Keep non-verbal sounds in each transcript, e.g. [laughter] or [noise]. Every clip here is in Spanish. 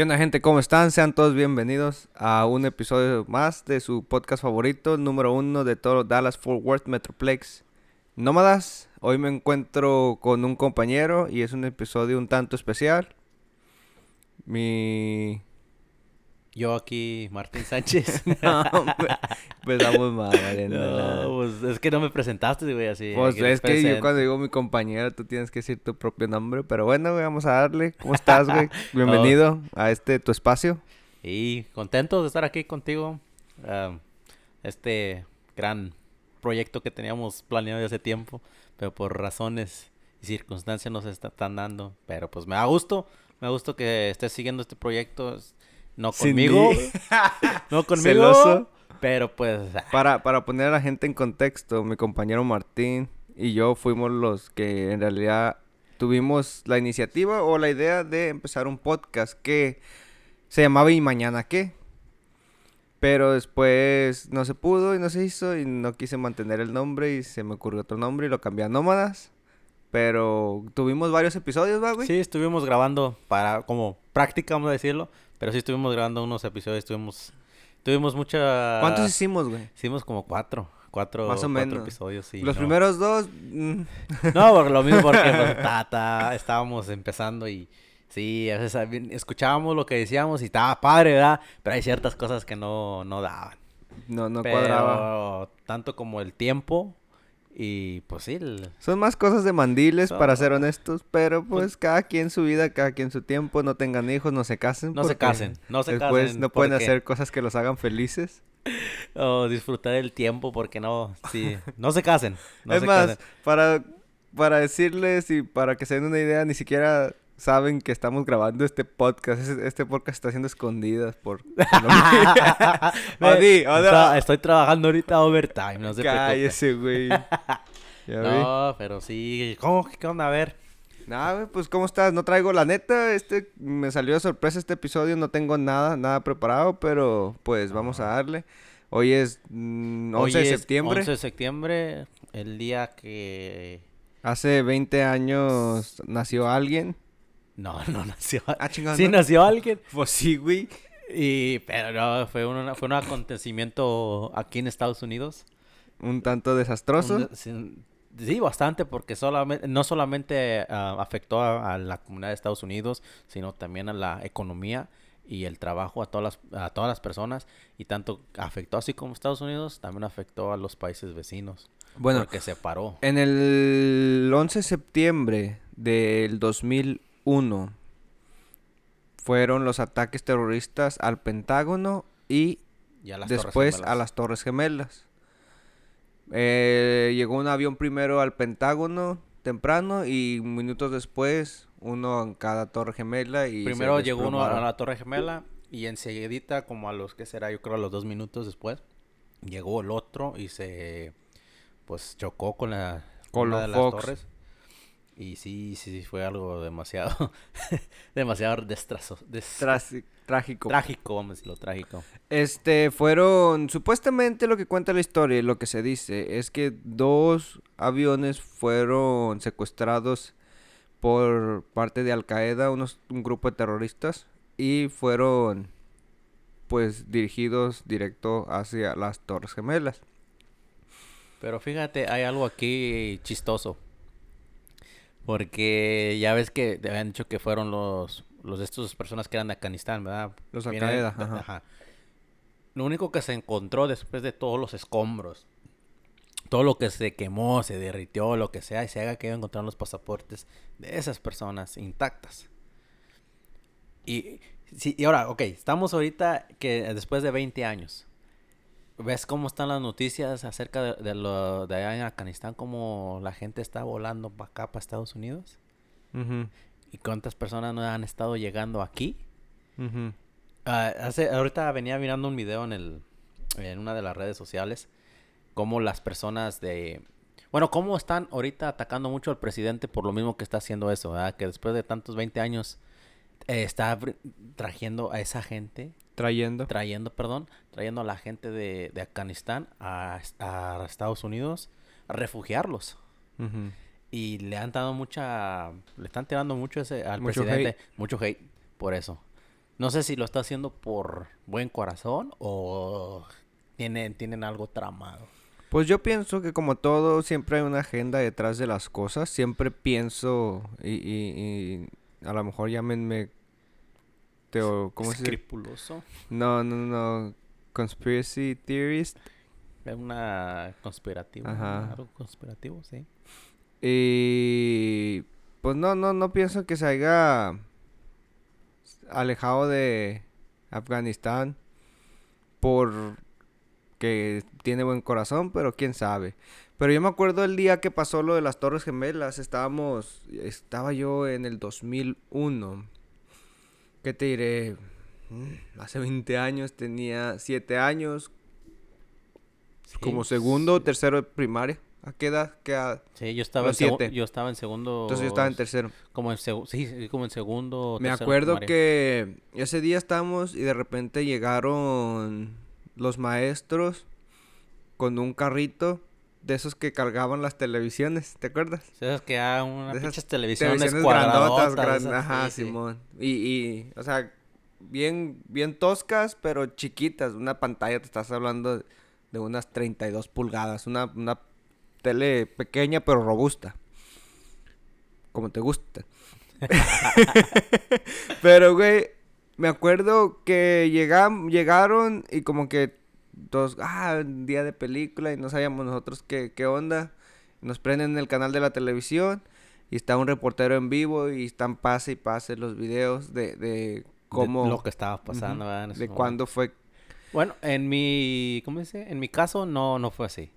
¿Qué onda gente? ¿Cómo están? Sean todos bienvenidos a un episodio más de su podcast favorito, número uno de todo Dallas Fort Worth Metroplex Nómadas. Hoy me encuentro con un compañero y es un episodio un tanto especial. Mi... Yo aquí, Martín Sánchez. [laughs] no, empezamos mal, valiendo No, pues es que no me presentaste, güey, así. Pues que es que yo cuando digo mi compañero, tú tienes que decir tu propio nombre. Pero bueno, güey, vamos a darle. ¿Cómo estás, güey? [laughs] Bienvenido a este tu espacio. Y contento de estar aquí contigo. este gran proyecto que teníamos planeado de hace tiempo, pero por razones y circunstancias no se está- están dando. Pero pues me da gusto, me da gusto que estés siguiendo este proyecto. No conmigo, [laughs] no conmigo, Celoso. pero pues Para, para poner a la gente en contexto, mi compañero Martín y yo fuimos los que en realidad tuvimos la iniciativa o la idea de empezar un podcast que se llamaba ¿Y mañana qué? Pero después no se pudo y no se hizo y no quise mantener el nombre y se me ocurrió otro nombre y lo cambié a Nómadas. Pero tuvimos varios episodios, ¿va, güey? Sí, estuvimos grabando para como práctica, vamos a decirlo, pero sí estuvimos grabando unos episodios, tuvimos tuvimos mucha ¿Cuántos hicimos, güey? Hicimos como cuatro, cuatro, Más o cuatro menos. episodios, sí. Los no. primeros dos... mm, [laughs] No, por lo mismo porque pues, [laughs] ta- ta, estábamos empezando y sí, a veces escuchábamos lo que decíamos y estaba padre, ¿verdad? Pero hay ciertas cosas que no, no daban. no, no pero cuadraba. tanto como el tiempo y pues sí, el- Son más cosas de mandiles, para ser honestos, pero pues cada quien su vida, cada quien su tiempo, no tengan hijos, no se casen. no se casen, no se Después casen. no pueden porque- hacer cosas que los hagan felices. [laughs] O disfrutar el tiempo porque no, sí, no se casen. No es se más, casen. para, para decirles y para que se den una idea, ni siquiera saben que estamos grabando este podcast. Este, este podcast está siendo escondidas por... por lo- O di, o Está- da. estoy trabajando ahorita overtime, no se. Cállese, güey. [laughs] Vi. No, pero sí. ¿Cómo? ¿Qué onda? A ver. Nada, pues ¿cómo estás? No traigo la neta, este me salió de sorpresa este episodio, no tengo nada, nada preparado, pero pues vamos a darle. Hoy es mm, 11 Hoy de es septiembre. 11 de septiembre, el día que... Hace 20 años nació alguien. No, [laughs] no nació. Ah, chingada. Sí ¿no? nació alguien. Pues sí, güey. Y, pero no, fue, una- fue un acontecimiento aquí en Estados Unidos. Un tanto desastroso. Un de- sí, sí, bastante, porque solamente, no solamente ah, afectó a, a la comunidad de Estados Unidos, sino también a la economía y el trabajo a todas las, a todas las personas. Y tanto afectó así como Estados Unidos, también afectó a los países vecinos. Bueno, porque se paró. en el 11 de septiembre del 2001 fueron los ataques terroristas al Pentágono y a después a las Torres Gemelas. Eh, llegó un avión primero al Pentágono temprano y minutos después uno en cada Torre Gemela y Primero llegó uno a la Torre Gemela y enseguidita, como a los que será, yo creo a los dos minutos después, llegó el otro y se pues chocó con la Con una de las torres. Y sí, sí, sí, fue algo demasiado, [laughs] demasiado destrazo, des- trágico. trágico, vamos a decirlo, trágico. Este, fueron, supuestamente lo que cuenta la historia y lo que se dice es que dos aviones fueron secuestrados por parte de Al Qaeda, unos, un grupo de terroristas, y fueron, pues, dirigidos directo hacia las Torres Gemelas. Pero fíjate, hay algo aquí chistoso. Porque ya ves que te habían dicho que fueron los, los de estas personas que eran de Afganistán, ¿verdad? Los Al ajá. Lo único que se encontró después de todos los escombros, todo lo que se quemó, se derritió, lo que sea, y se haga que encontraron los pasaportes de esas personas intactas. Y, sí, y ahora, ok, estamos ahorita que después de 20 años. ¿Ves cómo están las noticias acerca de, de lo de allá en Afganistán? Cómo la gente está volando para acá, para Estados Unidos. ¿Y cuántas personas no han estado llegando aquí? Ah, hace, ahorita venía mirando un video en el en una de las redes sociales cómo las personas de bueno, cómo están ahorita atacando mucho al presidente por lo mismo que está haciendo eso, ¿verdad? Que después de tantos 20 años eh, está trayendo a esa gente, Trayendo. trayendo, perdón, trayendo a la gente de, de Afganistán a, a Estados Unidos a refugiarlos. Y le han dado mucha, le están tirando mucho ese, al Mucho presidente, mucho hate por eso. No sé si lo está haciendo por buen corazón o tienen, tienen algo tramado. Pues yo pienso que como todo, siempre hay una agenda detrás de las cosas. Siempre pienso y, y- y a lo mejor llámenme teo, ¿cómo se dice? Escrupuloso. No, no, no. Conspiracy theorist. Es una conspirativa. Ajá. Algo conspirativo, sí. Y pues no, no, no pienso que se haya alejado de Afganistán por que tiene buen corazón, pero quién sabe. Pero yo me acuerdo el día que pasó lo de las Torres Gemelas, estábamos, estaba yo en el 2001. ¿Qué te diré? Mm, Hace 20 años, tenía 7 años, como segundo o tercero de primaria. ¿A qué edad? ¿Qué edad? Sí, yo estaba, en siete. yo estaba en segundo. Entonces yo estaba en tercero. Como en sí, como en segundo. o Me acuerdo primaria. que ese día estábamos y de repente llegaron los maestros con un carrito de esos que cargaban las televisiones, ¿te acuerdas? Sí, es que hay unas De esas televisiones, Televisiones cuadradotas. grandotas, gran- ajá, sí, sí. Simón. Y, y, o sea, bien, bien toscas, pero chiquitas. Una pantalla, te estás hablando de unas 32 pulgadas. Una, una tele pequeña, pero robusta. Como te gusta. [laughs] [laughs] pero, güey, me acuerdo que llegam- llegaron y como que todos, ah, día de película y no sabíamos nosotros qué, qué onda. Nos prenden el canal de la televisión y está un reportero en vivo y están pase y pase los videos de, de cómo... De lo que estaba pasando, ese de momento. cuándo fue... Bueno, en mi. ¿Cómo dice? En mi caso, no, no fue así.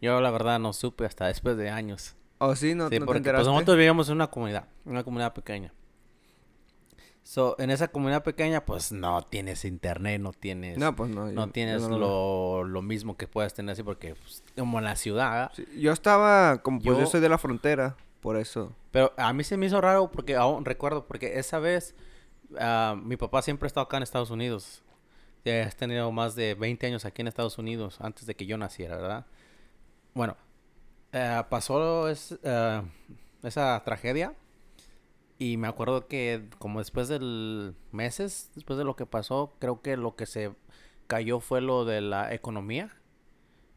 Yo, la verdad, no supe hasta después de años. ¿Oh, sí? ¿No, sí, no te porque pues, nosotros vivíamos en una comunidad, una comunidad pequeña. So, en esa comunidad pequeña, pues no tienes internet, no tienes. No, pues no. yo- no yo tienes no lo, lo mismo que puedas tener así, porque pues, como en la ciudad. Sí, yo estaba, como pues yo Yo- soy de la frontera, por eso. Pero a mí se me hizo raro porque aún recuerdo, porque esa vez ah, mi papá siempre ha estado acá en Estados Unidos. Ya has tenido más de 20 años aquí en Estados Unidos antes de que yo naciera, ¿verdad? Bueno, eh, pasó es- eh, esa tragedia y me acuerdo que como después del meses, después de lo que pasó, creo que lo que se cayó fue lo de la economía.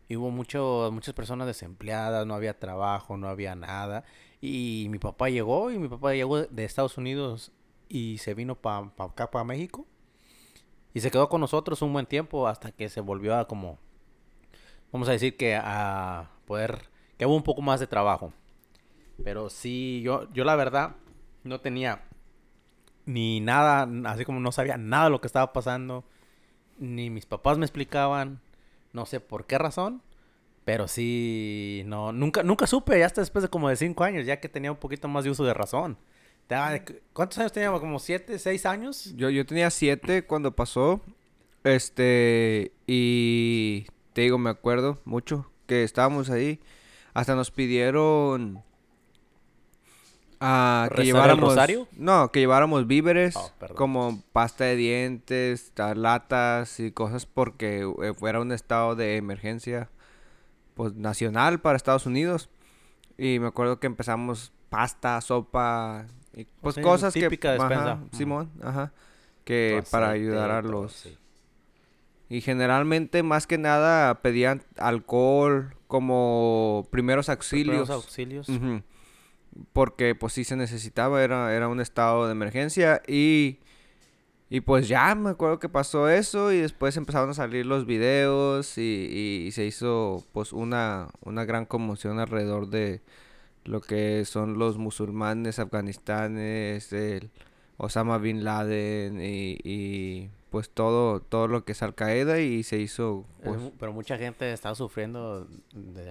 Y hubo mucho, muchas personas desempleadas, no había trabajo, no había nada. Y mi papá llegó, y mi papá llegó de Estados Unidos y se vino para acá, para México. Y se quedó con nosotros un buen tiempo hasta que se volvió a como, vamos a decir que a poder, que hubo un poco más de trabajo. Pero sí, yo, yo la verdad no tenía ni nada, así como no sabía nada de lo que estaba pasando. Ni mis papás me explicaban, no sé por qué razón. Pero sí, no, nunca, nunca supe, ya hasta después de como de cinco años, ya que tenía un poquito más de uso de razón. ¿Cuántos años teníamos? ¿Como siete, seis años? Yo, yo tenía siete cuando pasó. Este, y te digo, me acuerdo mucho que estábamos ahí. Hasta nos pidieron ah, que ¿Rezar el lleváramos. rosario? No, que lleváramos víveres Oh, como pasta de dientes, ta- latas y cosas porque eh, fuera un estado de emergencia pues nacional para Estados Unidos. Y me acuerdo que empezamos pasta, sopa y pues Sí, cosas típica que despensa. ajá. Simón, ajá, que para ayudar a los sí. y generalmente más que nada pedían alcohol como primeros Primeros auxilios. auxilios. Ujú. Porque pues sí se necesitaba, era, era un estado de emergencia y, y pues ya me acuerdo que pasó eso y después empezaron a salir los videos y, y se hizo pues una, una gran conmoción alrededor de lo que son los musulmanes afganistanes, el Osama Bin Laden y, y, pues todo, todo lo que es Al Qaeda y se hizo pues pero mucha gente está sufriendo de,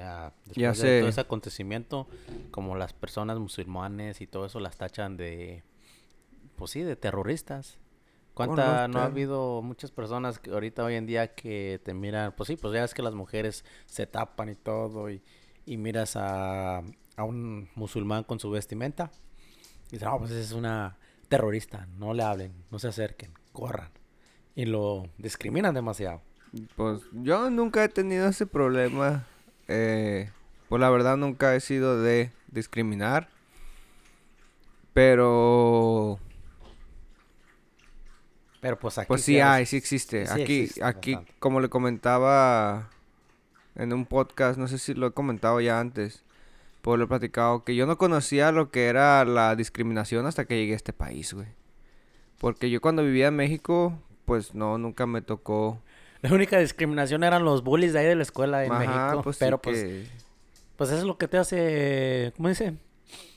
después Ya de todo ese acontecimiento, como las personas musulmanes y todo eso las tachan de, pues sí, de terroristas. ¿Cuánta no ha habido muchas personas que ahorita hoy en día que te miran, pues sí, pues ya es que las mujeres se tapan y todo y, y miras a, a un musulmán con su vestimenta y dices, no, pues es una terrorista, no le hablen, no se acerquen, corran. Y lo discriminan demasiado. Pues yo nunca he tenido ese problema. Eh, pues la verdad nunca he sido de discriminar. Pero... Pero pues aquí Pues sí hay- hay, sí existe. sí aquí, existe aquí, bastante. como le comentaba en un podcast, no sé si lo he comentado ya antes, pues lo he platicado, que yo no conocía lo que era la discriminación hasta que llegué a este país, güey. Porque yo cuando vivía en México, pues no, nunca me tocó. La única discriminación eran los bullies de ahí de la escuela en Ajá, México. pues sí pero pues, que pues eso es lo que te hace, ¿cómo dice?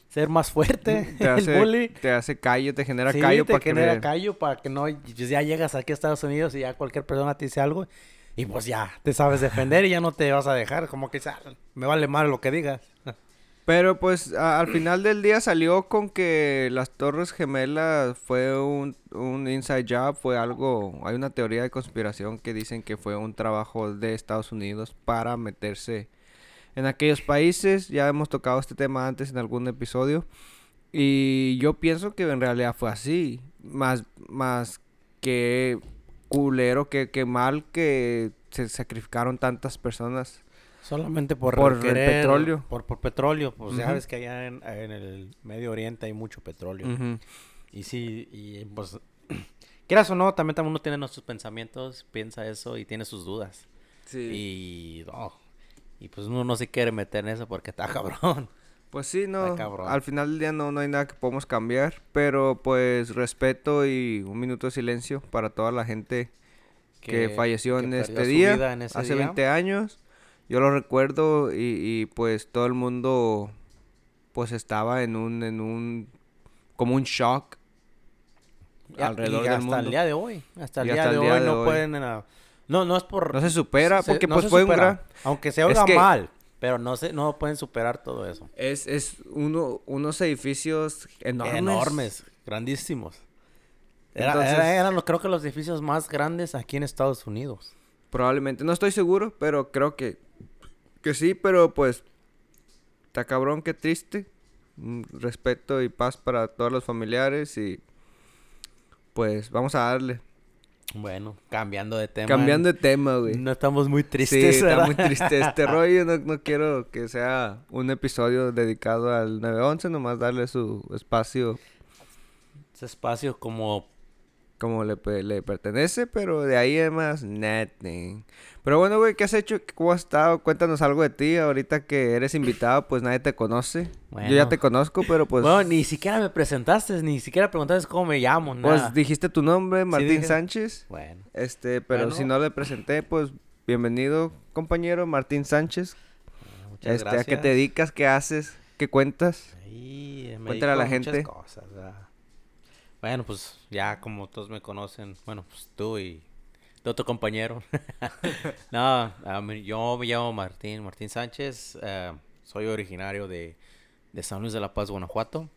Ser más fuerte, te [laughs] el hace, bully. te hace callo, te genera sí, callo te para que genera me- callo para que no, pues ya llegas aquí a Estados Unidos y ya cualquier persona te dice algo y pues ya te sabes defender y ya no te vas a dejar, como que "Ah, me vale mal lo que digas. [laughs] Pero pues al final del día salió con que las Torres Gemelas fue un, un inside job, fue algo, hay una teoría de conspiración que dicen que fue un trabajo de Estados Unidos para meterse en aquellos países, ya hemos tocado este tema antes en algún episodio. Y yo pienso que en realidad fue así, más, más que culero, que, que mal que se sacrificaron tantas personas. Solamente por, Por el petróleo. Por, por petróleo, pues ya Ujú. ves que allá en, en el Medio Oriente hay mucho petróleo. Y sí, y pues, [clears throat] quieras o no, también, uno tiene nuestros pensamientos, piensa eso y tiene sus dudas. Y, no, y pues uno no se quiere meter en eso porque está [laughs] cabrón. Pues sí, no. cabrón. Al final del día no, no hay nada que podamos cambiar. Pero pues respeto y un minuto de silencio para toda la gente que, falleció que en este día. en hace día. 20 años. Yo lo recuerdo y, y, pues todo el mundo pues estaba en un, en un, como un shock alrededor y del hasta mundo. el día de hoy. Hasta el día hasta de el día hoy no hoy. pueden... eh, no, no es por... No se supera se- porque no pues fue un supera. gran... Aunque se Es oiga que- mal, pero no se no pueden superar todo eso. Es, es uno, unos edificios enormes. Enormes, grandísimos. Era- Entonces- era- eran los- creo que los edificios más grandes aquí en Estados Unidos. Probablemente, no estoy seguro, pero creo que, que sí, pero pues, está cabrón, qué triste. Mm, Respeto y paz para todos los familiares y pues vamos a darle. Bueno, cambiando de tema. Cambiando de tema, güey. No estamos muy sí, tristes, está ¿verdad? muy triste este [laughs] rollo. No, no quiero que sea un episodio dedicado al 911, nomás darle su espacio Ese espacio como... como le, le pertenece, pero de ahí además, nothing. Pero bueno, güey, ¿qué has hecho? ¿Cómo has estado? Cuéntanos algo de ti. Ahorita que eres invitado, pues nadie te conoce. Yo ya Bueno. te conozco, pero pues... bueno, ni siquiera me presentaste, ni siquiera preguntaste cómo me llamo, nada. pues dijiste tu nombre, Martín dije. Sánchez. Bueno, Este, pero Bueno. si no le presenté, pues bienvenido, compañero Martín Sánchez. muchas este, gracias. ¿a qué te dedicas? ¿Qué haces? ¿Qué cuentas? Me Cuéntale a la dedico muchas gente. cosas, ¿verdad? Bueno, pues ya como todos me conocen, bueno, pues tú y de otro compañero. [laughs] no, yo me llamo Martín, Martín Sánchez, eh, soy originario de, de San Luis de la Paz, Guanajuato.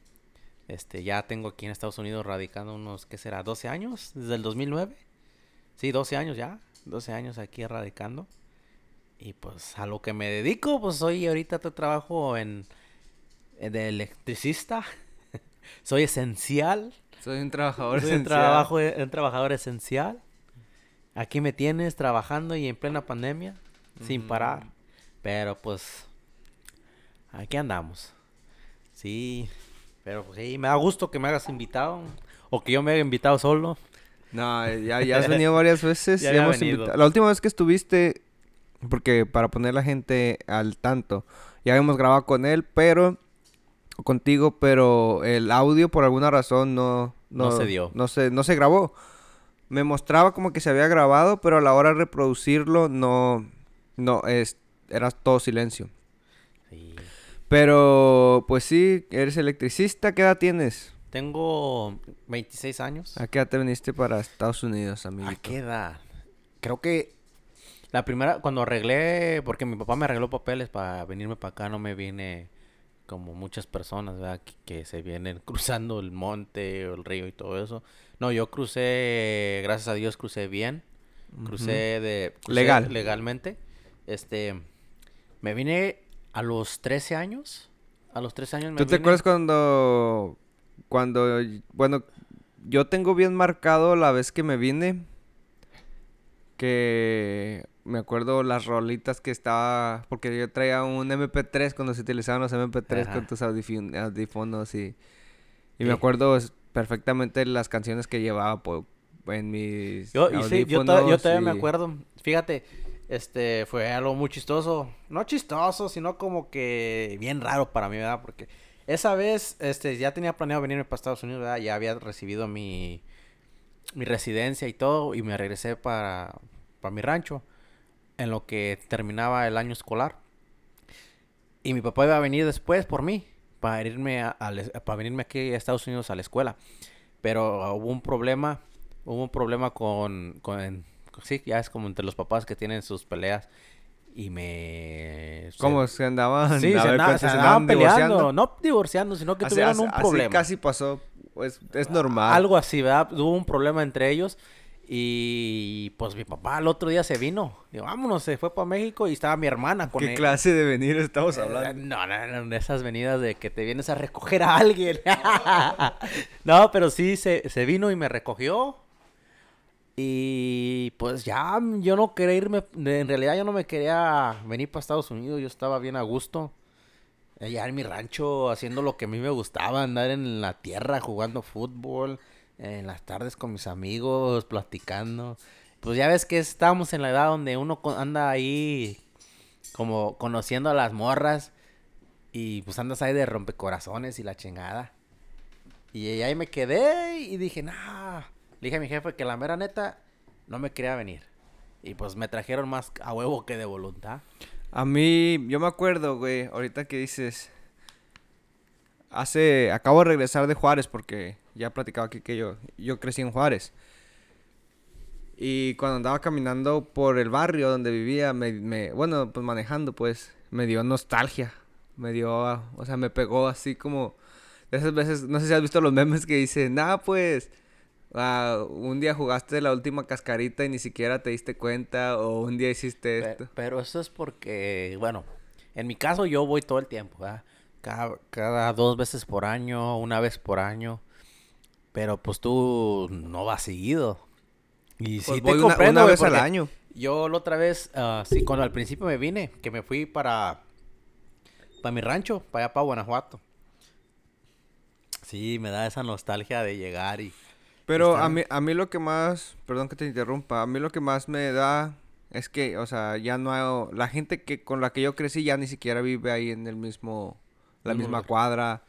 Este, ya tengo aquí en Estados Unidos radicando unos, ¿qué será? ¿12 años? ¿Desde el 2009? Sí, 12 años ya, 12 años aquí radicando. Y pues a lo que me dedico, pues soy ahorita trabajo en, en de electricista. [laughs] soy esencial. Soy un trabajador Soy un, trabajo, un trabajador esencial. Aquí me tienes trabajando y en plena pandemia, sin parar. Pero pues, aquí andamos. Sí, pero pues, sí, me da gusto que me hagas invitado. O que yo me haya invitado solo. No, ya, ya has venido varias veces. [laughs] Ya hemos invitado- La última vez que estuviste, porque para poner la gente al tanto, ya habíamos grabado con él, pero contigo, pero el audio por alguna razón no No se dio. No se, no se grabó. Me mostraba como que se había grabado, pero a la hora de reproducirlo no, no es, era todo silencio. Sí. Pero, pues sí, eres electricista. ¿Qué edad tienes? Tengo 26 años. ¿A qué edad te viniste para Estados Unidos, amigo? ¿A qué edad? Creo que la primera, cuando arreglé, porque mi papá me arregló papeles para venirme para acá, no me vine como muchas personas, ¿verdad? Que, que se vienen [laughs] cruzando el monte o el río y todo eso. No, yo crucé, gracias a Dios crucé bien. Crucé de... crucé Legal. Legalmente. Este, me vine a los 13 años. A los 13 años me ¿Tú te acuerdas cuando, cuando, bueno, yo tengo bien marcado la vez que me vine, que me acuerdo las rolitas que estaba, porque yo traía un MP3 cuando se utilizaban los MP3 Ajá. con tus audífon- audífonos y, y me acuerdo perfectamente las canciones que llevaba, en mis Yo, y sí, yo, to- yo audífonos todavía me acuerdo. Fíjate, este fue algo muy chistoso. No chistoso, sino como que bien raro para mí, ¿verdad? Porque esa vez este, ya tenía planeado venirme para Estados Unidos, ¿verdad? Ya había recibido mi, mi residencia y todo, y me regresé para, para mi rancho en lo que terminaba el año escolar. Y mi papá iba a venir después por mí, para irme, a, a la es- para venirme aquí a Estados Unidos a la escuela. Pero ah, hubo un problema, hubo un problema con, con, sí, ya es como entre los papás que tienen sus peleas. Y me... ¿Cómo se andaban? Sí, se, andaba- se andaban andaban peleando. divorciando? No divorciando, sino que Así- tuvieron así- un así problema. casi pasó. Pues es normal. Algo así, ¿verdad? Hubo un problema entre ellos. Y pues mi papá el otro día se vino. Digo, vámonos, se fue para México y estaba mi hermana con ¿Qué él. clase de venir estamos Eh, hablando? No, no, no, esas venidas de que te vienes a recoger a alguien. [laughs] no, pero sí, se, se vino y me recogió. Y pues ya, yo no quería irme, en realidad yo no me quería venir para Estados Unidos, yo estaba bien a gusto. Allá en mi rancho, haciendo lo que a mí me gustaba, andar en la tierra jugando fútbol, en las tardes con mis amigos, platicando. Pues ya ves que estábamos en la edad donde uno anda ahí como conociendo a las morras y pues andas ahí de rompecorazones y la chingada. Y ahí me quedé y dije, nah. Le dije a mi jefe que la mera neta no me quería venir. Y pues me trajeron más a huevo que de voluntad. A mí, yo me acuerdo, güey, ahorita que dices, hace, acabo de regresar de Juárez porque ya platicaba aquí que yo, yo crecí en Juárez. Y cuando andaba caminando por el barrio donde vivía, me, me- bueno, pues manejando, pues, me dio nostalgia. Me dio, o sea, me pegó así como, de esas veces, no sé si has visto los memes que dicen, nah, pues, ah, un día jugaste la última cascarita y ni siquiera te diste cuenta, o un día hiciste esto. Pero, eso es porque, bueno, en mi caso yo voy todo el tiempo, ¿verdad? Cada, cada dos veces por año, una vez por año. Pero pues tú no vas seguido. Y sí Pues te voy una- comprendo, una vez al año. Yo la otra vez, ah, sí, cuando al principio me vine, que me fui para, para mi rancho, para allá, para Guanajuato. Sí, me da esa nostalgia de llegar y... Pero a mí, a mí lo que más, perdón que te interrumpa, a mí lo que más me da es que, o sea, ya no hay, la gente que con la que yo crecí ya ni siquiera vive ahí en el mismo, la misma cuadra,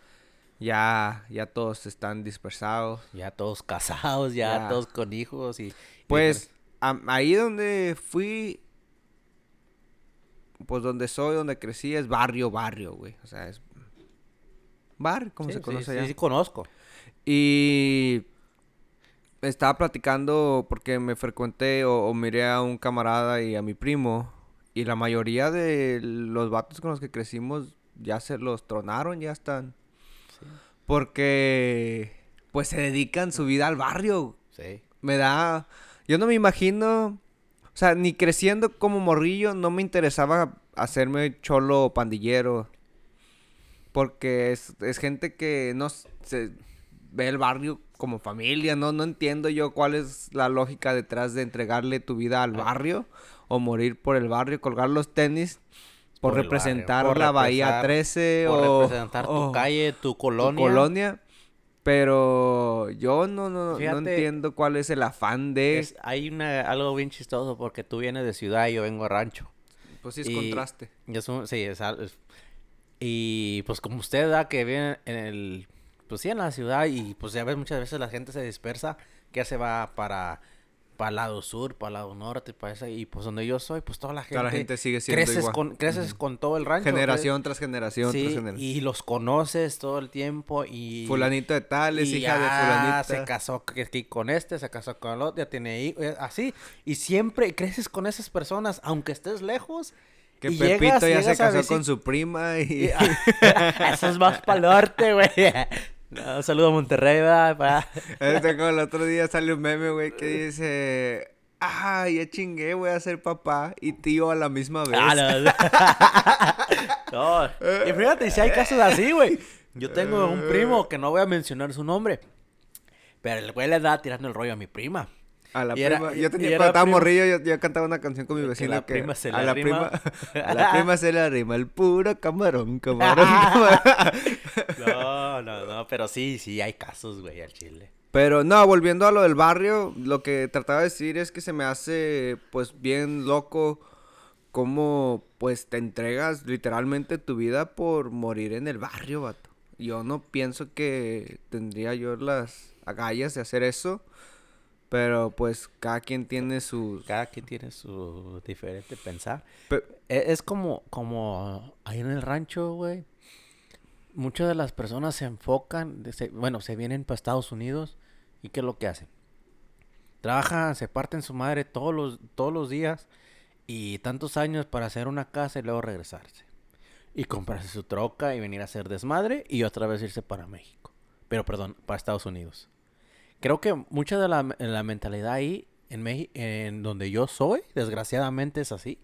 ya, ya todos están dispersados. Ya todos casados, ya, Ya. todos con hijos y... Pues a- ahí donde fui, pues donde soy, donde crecí es barrio, barrio, güey, o sea, es bar, como Sí, se sí, conoce sí, allá. sí conozco. Y estaba platicando porque me frecuenté o, o miré a un camarada y a mi primo. Y la mayoría de los vatos con los que crecimos ya se los tronaron, ya están. Porque pues se dedican su vida al barrio. Sí. Me da... Yo no me imagino... O sea, ni creciendo como morrillo no me interesaba hacerme cholo o pandillero. Porque es, es gente que no se ve el barrio como familia, ¿no? No entiendo yo cuál es la lógica detrás de entregarle tu vida al barrio o morir por el barrio, colgar los tenis por, Por el barrio, representar por la Bahía representar- 13 Por o representar tu calle, tu tu colonia. colonia. Pero yo no, no, entiendo cuál es el afán de... Es- hay una, algo bien chistoso porque tú vienes de ciudad y yo vengo de rancho. Pues sí es y- contraste. Y es un- sí, es, es- y pues como usted da que viene en el, pues sí, en la ciudad y pues ya ves muchas veces la gente se dispersa, que se va para, para el lado sur, para el lado norte, para esa, y pues donde yo soy, pues toda la gente, Toda la gente sigue siendo creces igual. con, creces con todo el rancho. Generación tras generación Sí, tras generación. y los conoces todo el tiempo y... Fulanito de tal es hija de ya fulanita. se casó con este, se casó con el otro, ya tiene hijos, así. Y siempre creces con esas personas, aunque estés lejos. Que y Pepito llegas- ya se llegas casó con su prima y... y- [laughs] [laughs] Eso es más para el norte, güey. No, un saludo a Monterrey, ¿verdad? [laughs] Este, como el otro día salió un meme, güey, que dice... Ah, ya chingué, voy a ser papá y tío a la misma vez. Ah, no. [laughs] No, Y fíjate, si hay casos así, güey. Yo tengo un primo que no voy a mencionar su nombre. Pero el güey le da tirando el rollo a mi prima. A la Y prima. yo tenía, cuando estaba primo. morrillo, yo, yo cantaba una canción con mi Que vecino la que... prima se le a la prima... a la [laughs] prima se le arrima el puro camarón, camarón, [laughs] camarón. No, no, no, pero sí, sí hay casos, güey, al chile. Pero no, volviendo a lo del barrio, lo que trataba de decir es que se me hace pues bien loco cómo pues te entregas literalmente tu vida por morir en el barrio, vato. Yo no pienso que tendría yo las agallas de hacer eso. Pero pues cada quien tiene sus... Cada quien tiene su diferente pensar. Pe- E- Es como, como ahí en el rancho, güey. Muchas de las personas se enfocan, se- bueno, se vienen para Estados Unidos y ¿qué es lo que hacen? Trabajan, se parten su madre todos los, todos los días y tantos años para hacer una casa y luego regresarse. Y comprarse su troca y venir a hacer desmadre y otra vez irse para México. Pero perdón, para Estados Unidos. Creo que mucha de la, la mentalidad ahí, en, Meji- en donde yo soy, desgraciadamente es así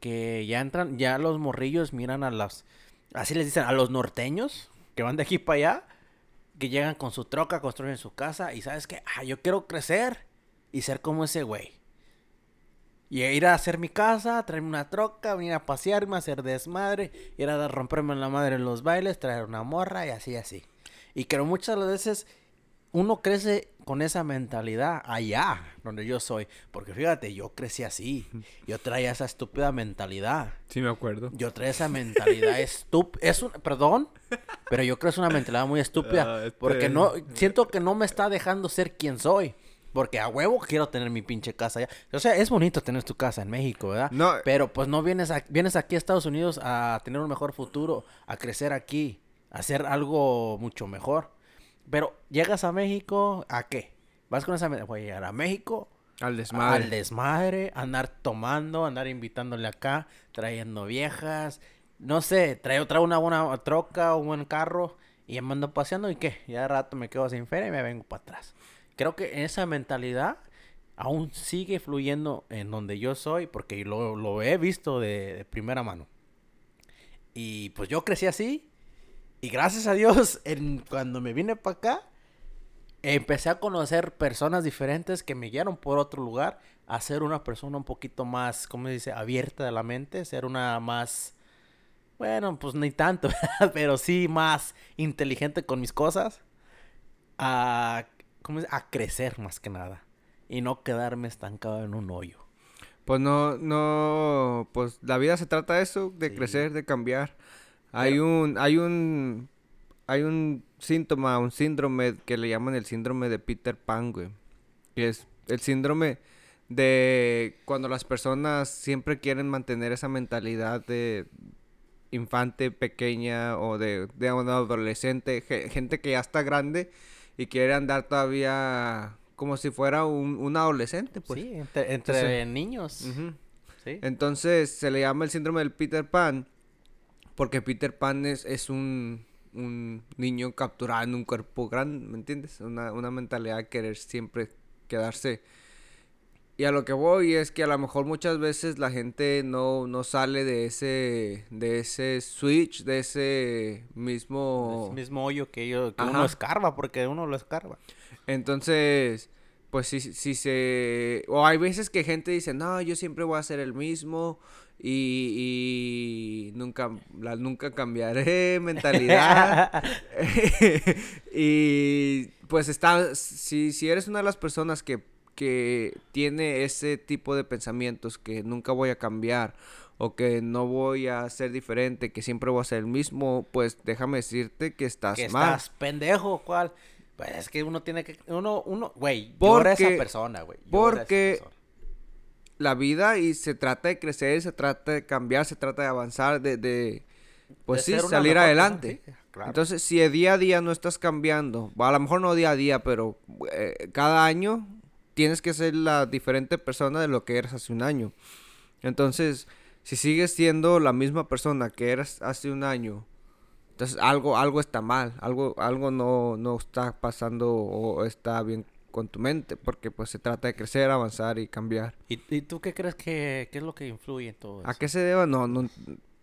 que ya entran, ya los morrillos miran a las, así les dicen, a los norteños, que van de aquí para allá, que llegan con su troca, construyen su casa, y sabes que, ah, yo quiero crecer y ser como ese güey. Y ir a hacer mi casa, traerme una troca, venir a pasearme, hacer desmadre, ir a romperme en la madre en los bailes, traer una morra y así, así. Y creo muchas veces uno crece con esa mentalidad allá, donde yo soy. Porque fíjate, yo crecí así. [laughs] Yo traía esa estúpida mentalidad. Sí, me acuerdo. Yo traía esa mentalidad [laughs] estúpida. Es un, perdón, pero yo creo que es una mentalidad muy estúpida. Ah, este- Porque no, [laughs] siento que no me está dejando ser quien soy. Porque a huevo quiero tener mi pinche casa allá. O sea, es bonito tener tu casa en México, ¿verdad? No. Pero pues no vienes, a- vienes aquí a Estados Unidos a tener un mejor futuro, a crecer aquí, a hacer algo mucho mejor. Pero llegas a México, ¿a qué? Vas con esa... Voy a llegar a México Al desmadre. al desmadre, andar tomando, andar invitándole acá, trayendo viejas, no sé, traigo, traigo una buena troca, un buen carro y me ando paseando y qué, ya de rato me quedo sin feria y me vengo para atrás. Creo que esa mentalidad aún sigue fluyendo en donde yo soy porque lo, lo he visto de, de primera mano. Y pues yo crecí así y gracias a Dios [laughs] en, cuando me vine para acá empecé a conocer personas diferentes que me guiaron por otro lugar a ser una persona un poquito más, ¿cómo se dice? Abierta de la mente, ser una más, bueno, pues ni tanto, [laughs] ¿verdad? pero sí más inteligente con mis cosas, a, ¿cómo a crecer más que nada y no quedarme estancado en un hoyo. Pues no, no, pues la vida se trata de eso, de Sí. crecer, de cambiar. Hay un, hay un, hay un síntoma, un síndrome que le llaman el síndrome de Peter Pan, güey. Que es el síndrome de cuando las personas siempre quieren mantener esa mentalidad de infante pequeña o de, de un adolescente, ge- gente que ya está grande y quiere andar todavía como si fuera un, un adolescente, pues. sí, entre, entre Entonces- niños. Sí. Entonces se le llama el síndrome del Peter Pan porque Peter Pan es, es un, un niño capturado en un cuerpo grande, ¿me entiendes? Una, una mentalidad de querer siempre quedarse. Y a lo que voy es que a lo mejor muchas veces la gente no, no sale de ese, de ese switch, de ese mismo... Ese mismo hoyo que, yo, que uno escarba, porque uno lo escarba. Entonces, pues si, si se... O hay veces que gente dice, no, yo siempre voy a ser el mismo y, y nunca, la, nunca cambiaré mentalidad. [laughs] [laughs] y pues está, si, si eres una de las personas que, que tiene ese tipo de pensamientos, que nunca voy a cambiar o que no voy a ser diferente, que siempre voy a ser el mismo, pues déjame decirte que estás que mal. estás pendejo, ¿cuál? Pues es que uno tiene que, uno, uno, güey, a esa Porque- persona, güey. esa porque persona. La vida y se trata de crecer, se trata de cambiar, se trata de avanzar, de, de pues De sí, salir adelante. claro. Entonces, si de día a día no estás cambiando, a lo mejor no día a día, pero eh, cada año tienes que ser la diferente persona de lo que eras hace un año. Entonces, si sigues siendo la misma persona que eras hace un año, entonces algo, algo está mal, algo, algo no, no está pasando o está bien con tu mente, porque pues se trata de crecer, avanzar y cambiar. ¿Y, y tú qué crees que qué es lo que influye en todo ¿A eso? qué se deba? No, no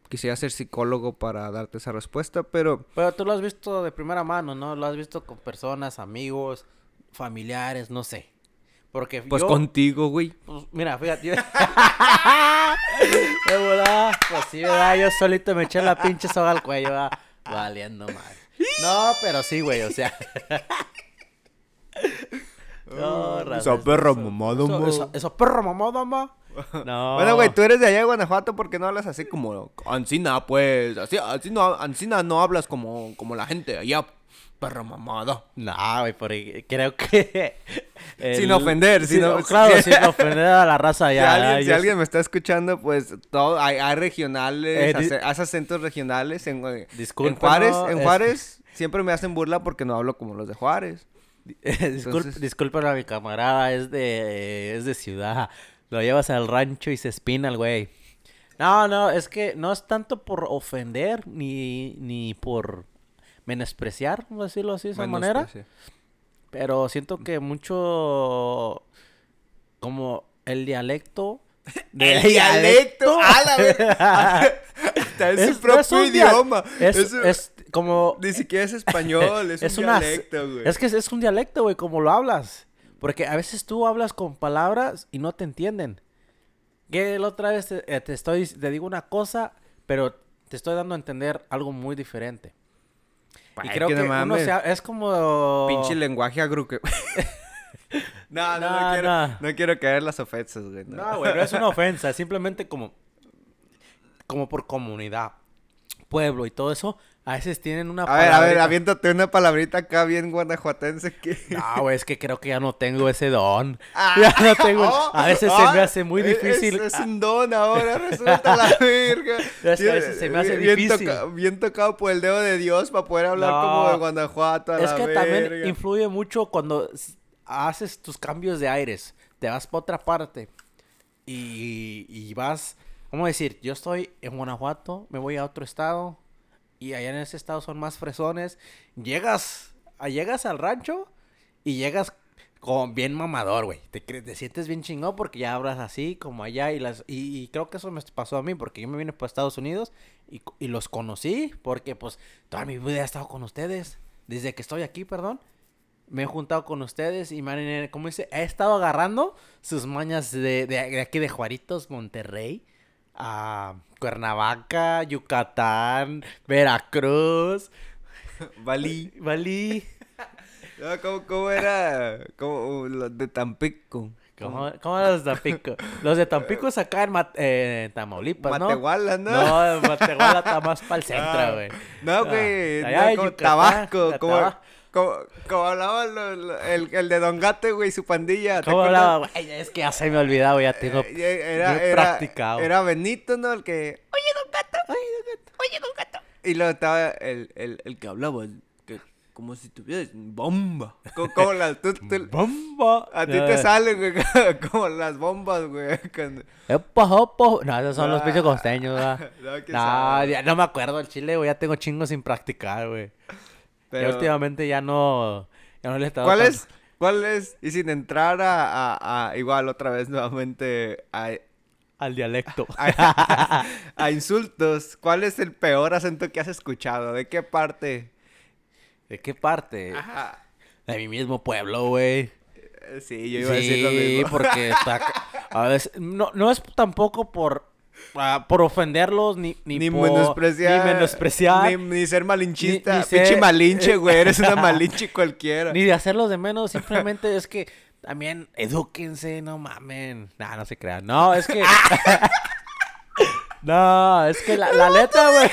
quisiera ser psicólogo para darte esa respuesta, pero Pero tú lo has visto de primera mano, ¿no? Lo has visto con personas, amigos, familiares, no sé. Porque pues yo, contigo, güey. pues, mira, fíjate. Yo... [laughs] de volada, pues sí, ¿verdad? Yo solito me eché la pinche soga al cuello, ¿verdad? Valiendo mal. No, pero sí, güey, o sea. [laughs] No, raza, Esa eso- perra mamada, eso- ma. Esa, esa perra mamada, ma. No. Bueno, güey, tú eres de allá de Guanajuato porque no hablas así como Ancina, pues. Así, así no, Ancina no hablas como, como la gente de allá. Perra mamada. No, güey, porque creo que... [laughs] Sin ofender, sin sin o- Claro, [laughs] sin ofender a la raza Si, alguien, si yo- alguien me está escuchando, pues todo, hay, hay regionales, Eh, di- acentos regionales. En, en Juárez, en es- Juárez siempre me hacen burla porque no hablo como los de Juárez. [laughs] Entonces- disculpen a mi camarada, es de, es de ciudad. Lo llevas al rancho y se espina el güey. No, no, es que no es tanto por ofender ni, ni por menospreciar, vamos a decirlo así de esa manera. Pero siento que mucho como el dialecto. [laughs] El dialecto, a la verga. [laughs] Está en Es- su no propio es idioma. Es como Ni siquiera es español, [laughs] es, un una- dialecto, güey. Es que es un dialecto, güey, como lo hablas. Porque a veces tú hablas con palabras y no te entienden. Que la otra vez te, eh, te estoy, te digo una cosa, pero te estoy dando a entender algo muy diferente. y creo que que, no uno se ha- es como... Pinche lenguaje agruque. [laughs] no, no, no, No, quiero, no. no quiero caer las ofensas, güey. No, No, güey, no es una ofensa, simplemente como, como por comunidad, pueblo y todo eso, a veces tienen una A ver, a ver, aviéntate una palabrita acá bien guanajuatense que... No, güey, es que creo que ya no tengo ese don. [laughs] Ah, ya no tengo. oh, a veces se ah, me hace muy es- difícil. Es, es un don ahora, resulta la [laughs] verga. Es que a veces se me hace bien, difícil. toca- bien tocado por el dedo de Dios para poder hablar No, como de Guanajuato a es la que verga. también influye mucho cuando haces tus cambios de aires. Te vas para otra parte. Y, y vas. ¿Cómo decir? Yo estoy en Guanajuato, me voy a otro estado. Y allá en ese estado son más fresones. Llegas, llegas al rancho y llegas como bien mamador, güey. Te, te sientes bien chingón porque ya hablas así como allá. Y, las, y, creo que eso me pasó a mí porque yo me vine para Estados Unidos y, y los conocí porque pues toda mi vida he estado con ustedes. Desde que estoy aquí, perdón. Me he juntado con ustedes y me ¿cómo dice? He estado agarrando sus mañas de, de- de aquí de Juaritos, Monterrey, a Cuernavaca, Yucatán, Veracruz, Valí. Bali. [laughs] [laughs] No, ¿cómo, cómo era? Como uh, los de Tampico. ¿Cómo, cómo los de Tampico? Los de Tampico es acá en, eh, Tamaulipas, ¿no? Matehuala, ¿no? No, Matehuala está más para el centro, Ah, güey. No, güey. no, Tabasco. Como, Tabasco. Como, como hablaba lo- lo- el, el de Don Gato, güey, su pandilla. ¿te ¿Cómo hablaba? Güey, es que ya se me olvidaba, güey, ya tengo Eh, Era, bien era, practicado. era Benito, ¿no? El que. Oye, Don Gato. Oye, Don Gato. Oye, Don Gato. Y luego estaba el, el, el que hablaba. Que, como si tuvieras bomba. Como, como las. tú- tú- ¡Bomba! a ti te salen, güey, [laughs] como las bombas, güey. cuando- Epa, opa. No, esos son los Ah. pinches costeños, ¿verdad? [laughs] No, No, ya no me acuerdo el chile, güey. Ya tengo chingos sin practicar, güey. Pero- Ya últimamente ya no. Ya no le he estado. ¿Cuál es? ¿Cuál es? Y sin entrar a, a, a- igual otra vez nuevamente a, Al dialecto. a, a insultos, ¿cuál es el peor acento que has escuchado? ¿De qué parte? ¿De qué parte? Ajá. De mi mismo pueblo, güey. Eh, Sí, yo iba a decir lo Sí, mismo. porque está [laughs] a veces no, no es tampoco por ah, por ofenderlos ni ni, Ni por- menospreciar. ni menospreciar Ni, ni ser malinchista. Ni- ni Pinche ser- malinche, [laughs] güey. Eres una malinche cualquiera. Ni de hacerlos de menos, simplemente es que también edúquense, no mamen. Nah, no se crean. No, es que. [laughs] no, es que la, la letra, güey.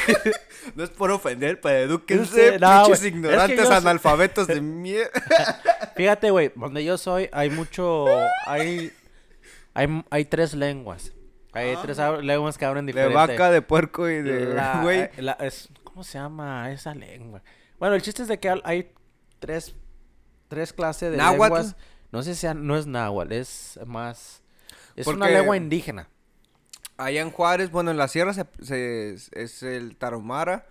No es por ofender, pero edúquense, no, pinches. Es ignorantes, que analfabetos de mierda. [laughs] Fíjate, güey, donde yo soy hay mucho. Hay. Hay, hay tres lenguas. Hay tres hab- lenguas que hablan De diferente. vaca, de puerco y de La- [laughs] güey. eh, la- es- ¿Cómo se llama esa lengua? Bueno, el chiste es de que hay tres, tres clases de ¿Náhuatl? lenguas. No sé si sea- no es náhuatl, es más... Es una lengua indígena. Allá en Juárez, bueno, en la sierra se, se- es el tarahumara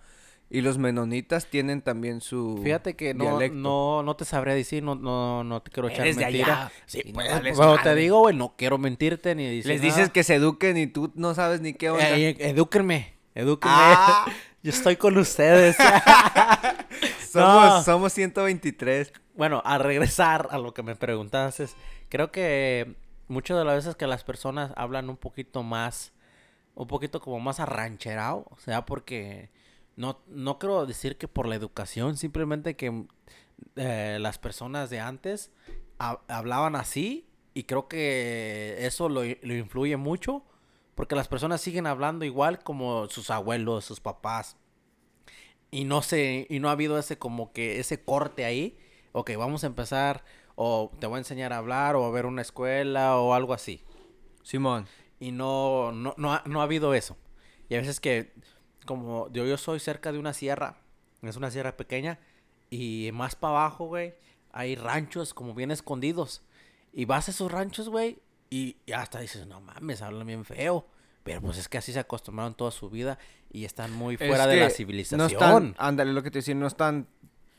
y los menonitas tienen también su Fíjate que no, dialecto. no, no te sabría decir, no, no, no te quiero echar Eres de mentira. allá, Sí, y no pues, bueno, te digo, güey, no quiero mentirte ni decir Les dices que se eduquen y tú no sabes ni qué onda. Eh, eh, edúquenme, edúquenme. Ah. [laughs] Yo estoy con ustedes. [laughs] somos, no. somos 123. Bueno, a regresar a lo que me preguntaste, creo que muchas de las veces que las personas hablan un poquito más, un poquito como más arrancherado, o sea, porque no, no quiero decir que por la educación, simplemente que eh, las personas de antes ha- hablaban así y creo que eso lo, lo influye mucho porque las personas siguen hablando igual como sus abuelos, sus papás. Y no sé, y no ha habido ese como que ese corte ahí. Ok, vamos a empezar o te voy a enseñar a hablar o a ver una escuela o algo así. Simón. Y no, no, no, ha, no ha habido eso. Y a veces que, como yo, yo soy cerca de una sierra, es una sierra pequeña, y más para abajo, güey, hay ranchos como bien escondidos. Y vas a esos ranchos, güey, y, y hasta dices, no mames, hablan bien feo. Pero pues es que así se acostumbraron toda su vida y están muy fuera Es de la civilización. No están, ándale, lo que te decía, no están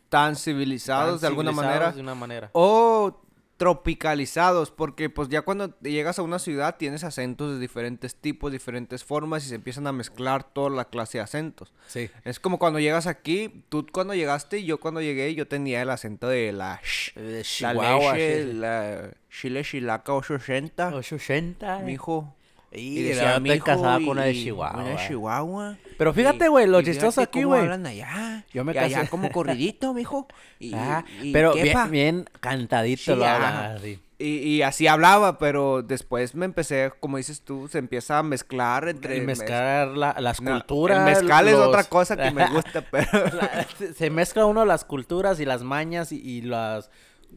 tan civilizados de alguna manera. De una manera. O tropicalizados, porque pues ya cuando llegas a una ciudad tienes acentos de diferentes tipos, diferentes formas y se empiezan a mezclar toda la clase de acentos. Sí. Es como cuando llegas aquí, tú cuando llegaste y yo cuando llegué, yo tenía el acento de la sh, De la Chihuahua, leche, sí, sí. la chile chilaca 880, 880. mijo. Y, Y decía, mijo, casada con una de Chihuahua. Una de Chihuahua. Pero fíjate, güey, lo chistoso aquí, güey. hablan allá. Yo me y allá casé- como corridito, mijo. Y, [laughs] Ah, y- pero bien, bien cantadito Sí, lo ajá. habla, así. Y, y así hablaba, pero después me empecé, como dices tú, se empieza a mezclar entre... Y mezclar la- las No, culturas. el mezcal es otra cosa que me [laughs] gusta, pero... [laughs] La- se- mezcla uno las culturas y las mañas y, y las...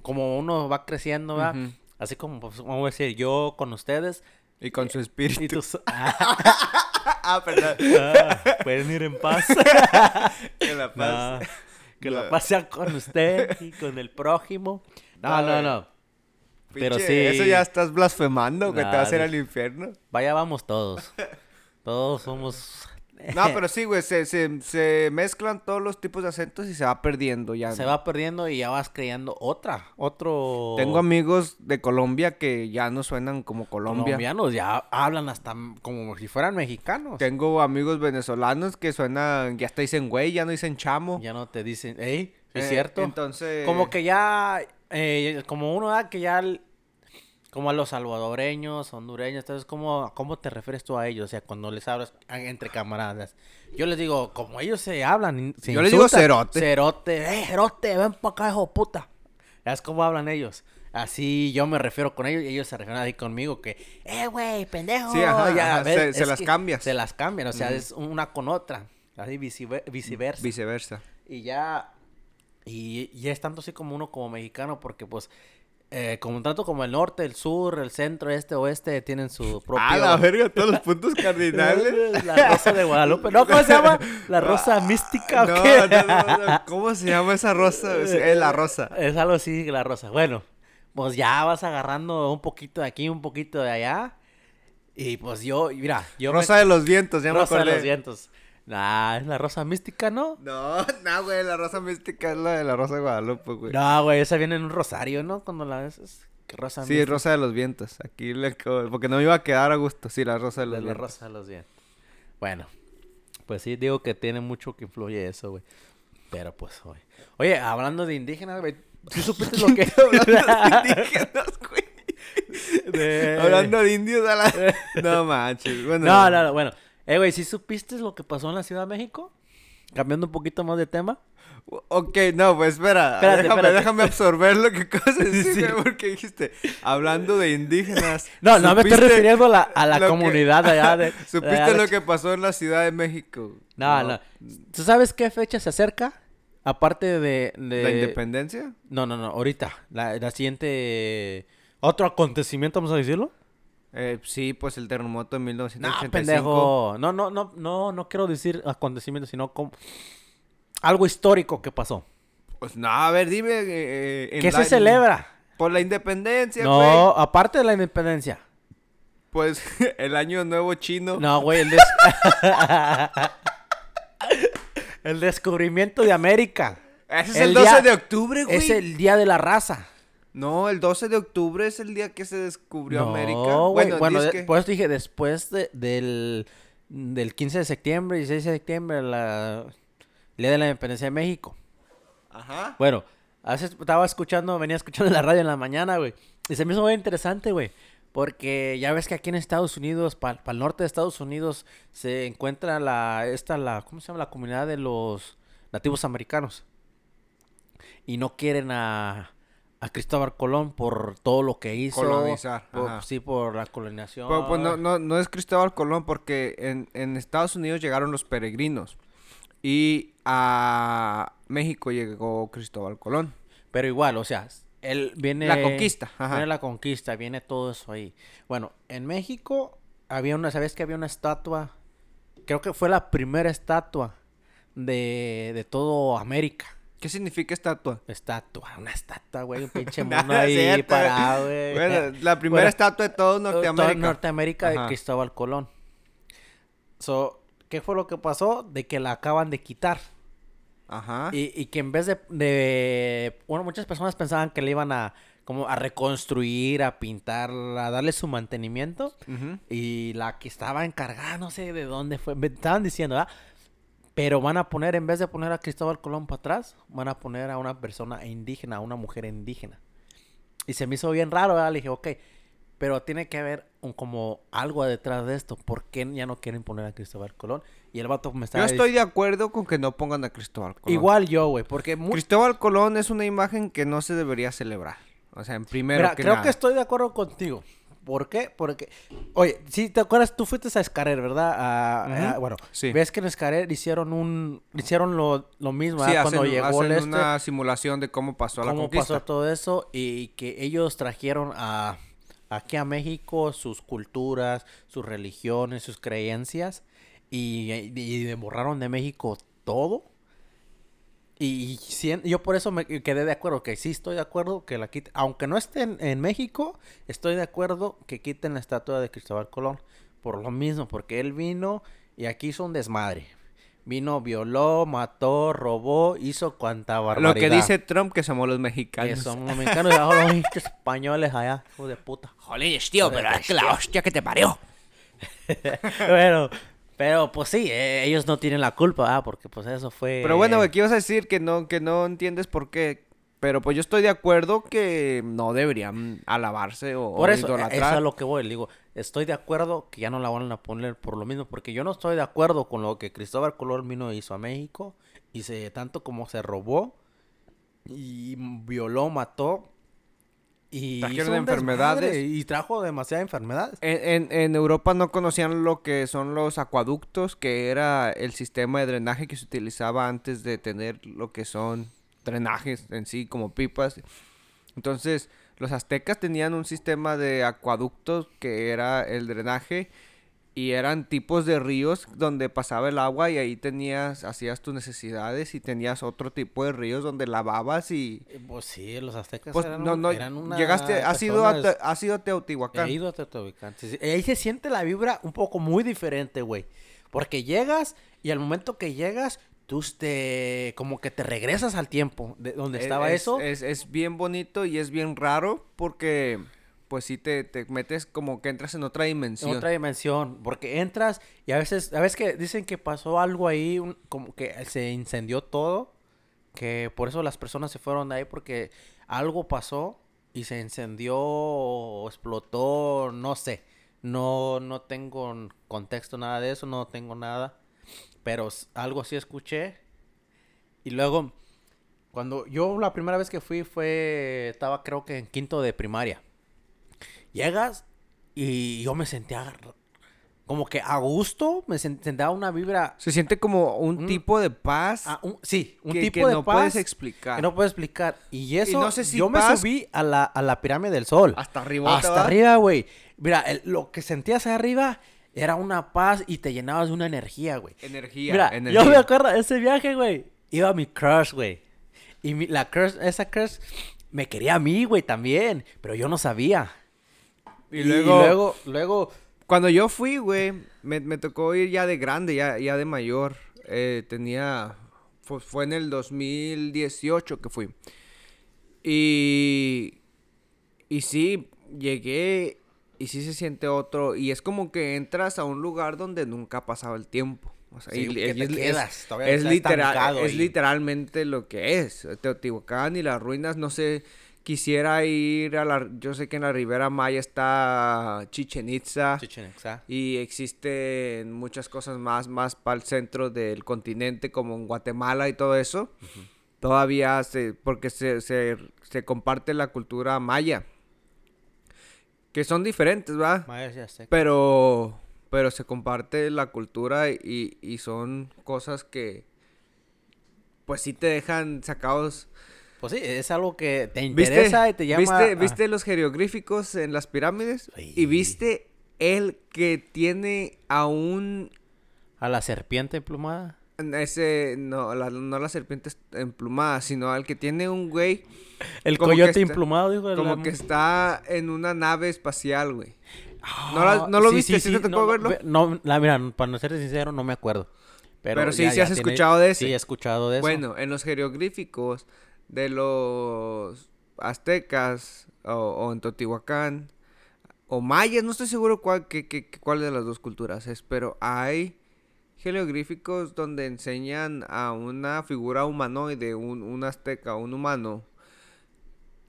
Como uno va creciendo, ¿verdad? Así como, pues, vamos a decir, yo con ustedes. Y con su Y espíritu. tus... [laughs] Ah, [laughs] ah, perdón. pueden ir en paz. [laughs] Que la paz. No, que No. la paz sea con usted y con el prójimo. No, No, no. Pero Pinche, sí. Eso ya estás blasfemando, que te vas a ir al infierno. Vaya, vamos todos. Todos somos... No, [laughs] pero sí, güey, se, se, se mezclan todos los tipos de acentos y se va perdiendo ya. Se va perdiendo y ya vas creando otra, otro... Tengo amigos de Colombia que ya no suenan como Colombia. colombianos, ya hablan hasta como si fueran mexicanos. Tengo amigos venezolanos que suenan, ya hasta dicen güey, ya no dicen chamo. Ya no te dicen, ¿eh? ¿Es Eh, cierto? Entonces... Como que ya, eh, como uno da que ya, como a los salvadoreños, hondureños, entonces, ¿cómo, ¿cómo te refieres tú a ellos? O sea, cuando les hablas a- entre camaradas. Yo les digo, como ellos se hablan, se Yo les digo cerote. Cerote, eh, cerote, ven para acá, hijo puta. Es como hablan ellos. Así yo me refiero con ellos y ellos se refieren así conmigo que, eh, güey, pendejo. Sí, ajá, ya, ajá, ves, se- las cambias. Se las cambian, o sea, es una con otra. Así vice- viceversa. Viceversa. Y ya. Y, y es tanto así como uno como mexicano, porque pues. Eh, como tanto como el norte, el sur, el centro, este, oeste, tienen su [laughs] propio. Ah, la verga, todos los puntos cardinales. [laughs] La rosa de Guadalupe. ¿No? ¿Cómo se llama? La rosa mística. ¿o No, qué? no, no, ¿Cómo se llama esa rosa? Es es la rosa. Es algo así, la rosa. Bueno, pues ya vas agarrando un poquito de aquí, un poquito de allá. Y pues yo, mira, yo. me- Rosa de los vientos, ya me rosa de acordé. los vientos. Nah, es la rosa mística, ¿no? No, [laughs] no, güey, la rosa mística es la de la rosa de Guadalupe, güey. No, güey, esa viene en un rosario, ¿no? Cuando la ves. es- ¿Qué rosa Sí, mística? rosa de los vientos. Aquí le porque no me iba a quedar a gusto. Sí, la rosa de los De la vientos. rosa de los vientos. Bueno, pues sí, digo que tiene mucho que influye eso, güey. Pero pues, oye. Oye, hablando de indígenas, güey. ¿Sí supiste lo [laughs] que... Hablando de [laughs] indígenas, güey. de- Hablando de indios a la... No manches. Bueno, No, no, no, bueno. Eh, güey, ¿sí supiste lo que pasó en la Ciudad de México? Cambiando un poquito más de tema. Ok, no, pues espera. Espérate, déjame, espérate. déjame absorber lo que [laughs] decir, Sí. porque dijiste, hablando de indígenas. [laughs] No, no me estoy ¿supiste refiriendo a la, a la lo que- comunidad allá de... [laughs] ¿Supiste de allá de lo que pasó en la Ciudad de México? No, no. ¿Tú sabes qué fecha se acerca? Aparte de... de... ¿La independencia? No, no, no, ahorita. La, la siguiente... Otro acontecimiento, vamos a decirlo. Eh, sí, pues el terremoto de No, 1985. pendejo. No, no, no, no, no quiero decir acontecimiento, sino como algo histórico que pasó. Pues no, a ver, dime. eh, eh, en ¿Qué la- se celebra? Por la independencia, No, güey. aparte de la independencia. Pues [laughs] el año nuevo chino. No, güey, el des- [laughs] El descubrimiento de América. Ese es el el, 12 día- de octubre, güey. Es el día de la raza. No, el 12 de octubre es el día que se descubrió no, América. güey, Bueno, bueno, de- que- por eso dije después de- del, del 15 de septiembre, 16 de septiembre, la, el día de la independencia de México. Ajá. Bueno, veces estaba escuchando, venía escuchando [laughs] la radio en la mañana, güey. Y se me hizo muy interesante, güey. Porque ya ves que aquí en Estados Unidos, para el norte de Estados Unidos, se encuentra la, esta, la, ¿cómo se llama? La comunidad de los nativos americanos. Y no quieren a, a Cristóbal Colón por todo lo que hizo. Colonizar, por- sí, por la colonización. Pero pues no, no, no es Cristóbal Colón porque en, en Estados Unidos llegaron los peregrinos y a México llegó Cristóbal Colón. Pero igual, o sea, él viene... La conquista, ajá. Viene la conquista, viene todo eso ahí. Bueno, en México había una, ¿sabes que había una estatua? Creo que fue la primera estatua de, de todo América. ¿Qué significa estatua? Estatua, una estatua, güey, un pinche [laughs] mono ahí parado, güey. Bueno, [laughs] la primera Bueno, estatua de todo Todo Norteamérica. Norteamérica de Ajá. Cristóbal Colón. So, ¿qué fue lo que pasó? De que la acaban de quitar. Ajá. Y, y que en vez de, de- Bueno, muchas personas pensaban que le iban a... Como a reconstruir, a pintar, a darle su mantenimiento. Ujú. Y la que estaba encargada, no sé de dónde fue. Me estaban diciendo, ¿ah? Pero van a poner, en vez de poner a Cristóbal Colón para atrás, van a poner a una persona indígena, a una mujer indígena. Y se me hizo bien raro, ¿verdad? Le dije, ok, pero tiene que haber un, como algo detrás de esto. ¿Por qué ya no quieren poner a Cristóbal Colón? Y el vato me Yo estaba estoy de acuerdo con que no pongan a Cristóbal Colón. Igual yo, güey, porque... Cristóbal Colón es una imagen que no se debería celebrar. O sea, en primero Mira, que creo nada. que estoy de acuerdo contigo. ¿Por qué? Porque, oye, si te acuerdas, tú fuiste a Escarer, ¿verdad? A- a- Ujú. bueno, Sí. ves que en Escarer hicieron un, hicieron lo, lo mismo, Sí, Cuando llegó hacen el este, una simulación de cómo pasó la cómo conquista. pasó todo eso y que ellos trajeron a aquí a México sus culturas, sus religiones, sus creencias y, y borraron de México todo. Y sien- yo por eso me quedé de acuerdo, que sí estoy de acuerdo que la quiten. Aunque no esté en, en México, estoy de acuerdo que quiten la estatua de Cristóbal Colón. Por lo mismo, porque él vino y aquí hizo un desmadre. Vino, violó, mató, robó, hizo cuanta barbaridad. Lo que dice Trump que somos los mexicanos. Que son los mexicanos y abajo los [laughs] españoles allá, hijo de puta. Joder, tío, pero es que la hostia que te parió. [laughs] Pero, pero pues sí, eh, ellos no tienen la culpa, ah, porque pues eso fue... Pero bueno, ¿qué ibas a decir? Que no, que no entiendes por qué. Pero pues yo estoy de acuerdo que no deberían alabarse o, Por eso, eh, idolatrar. eso es a lo que voy. le Digo, estoy de acuerdo que ya no la van a poner por lo mismo, porque yo no estoy de acuerdo con lo que Cristóbal Colón vino e hizo a México, y se, tanto como se robó, y violó, mató, y Trajeron enfermedades. y trajo demasiadas enfermedades. En, en- en Europa no conocían lo que son los acueductos, que era el sistema de drenaje que se utilizaba antes de tener lo que son drenajes en sí, como pipas. Entonces, los aztecas tenían un sistema de acueductos que era el drenaje y eran tipos de ríos donde pasaba el agua y ahí tenías, hacías tus necesidades y tenías otro tipo de ríos donde lavabas y... Eh, Pues sí, los aztecas Pues eran, no, un- no, eran una llegaste, has ido, a, personas- Te- has ido a Teotihuacán. He ido a Teotihuacán. sí, sí. Ahí se siente la vibra un poco muy diferente, güey. Porque llegas y al momento que llegas, tú te... como que te regresas al tiempo de donde Es- estaba es, eso. Es, es bien bonito y es bien raro porque pues sí te, te metes como que entras en otra en dimensión. otra dimensión, porque entras y a veces, a veces que dicen que pasó algo ahí, un- como que se incendió todo, que por eso las personas se fueron de ahí porque algo pasó y se incendió o explotó, no sé, no, no tengo contexto nada de eso, no tengo nada, pero algo sí escuché y luego cuando yo la primera vez que fui fue, estaba creo que en quinto de primaria. Llegas y yo me sentía como que a gusto, me sen- sentía una vibra, Se siente como un Mm. tipo de paz ah, un- sí, un que, tipo que de no paz puedes explicar. que no puedo explicar. Y eso, no sé si yo me paz- subí a la, a la pirámide del sol. Hasta arriba. Hasta arriba, güey. Mira, el- lo que sentías ahí arriba era una paz y te llenabas de una energía, güey. Energía. Mira, energía. yo me acuerdo de ese viaje, güey. Iba mi crush, güey. Y mi- la crush, esa crush me quería a mí, güey, también. Pero yo no sabía. Y luego, luego, luego, cuando yo fui, güey, me, me tocó ir ya de grande, ya, ya de mayor. Eh, tenía... Fue, fue en el 2018 que fui. Y... Y sí, llegué y sí se siente otro. Y es como que entras a un lugar donde nunca ha pasado el tiempo. O sea, Sí, y- que y te es, quedas, es- literal, literalmente lo que es. Teotihuacán y las ruinas, no sé, quisiera ir a la... Yo sé que en la Ribera Maya está Chichen Itza. Chichen Itza. Y existen muchas cosas más, más para el centro del continente, como en Guatemala y todo eso. todavía se, porque se, se, se comparte la cultura maya. Que son diferentes, ¿va? Mayas y aztecas. Pero, pero se comparte la cultura y, y son cosas que, pues sí te dejan sacados. Pues sí, es algo que te ¿Viste, interesa y te llama... ¿viste, a- viste los jeroglíficos en las pirámides? Sí. Y viste el que tiene a un a la serpiente emplumada. ese no la, no la serpiente emplumada, sino al que tiene un güey [laughs] El coyote emplumado, dijo. como amo. que está en una nave espacial, güey. Ah, ¿No la- no lo sí, viste? sí, ¿Sí te tocó no, verlo? ve- No, la, mira, para no ser sincero, no me acuerdo. Pero, Pero sí, ya- sí ya has tiene- escuchado de ese. Sí, he escuchado de eso. Bueno, en los jeroglíficos de los aztecas o, o en Teotihuacán o mayas, no estoy seguro cuál, qué- qué- qué- cuál de las dos culturas es, pero hay jeroglíficos donde enseñan a una figura humanoide, un, un azteca, un humano,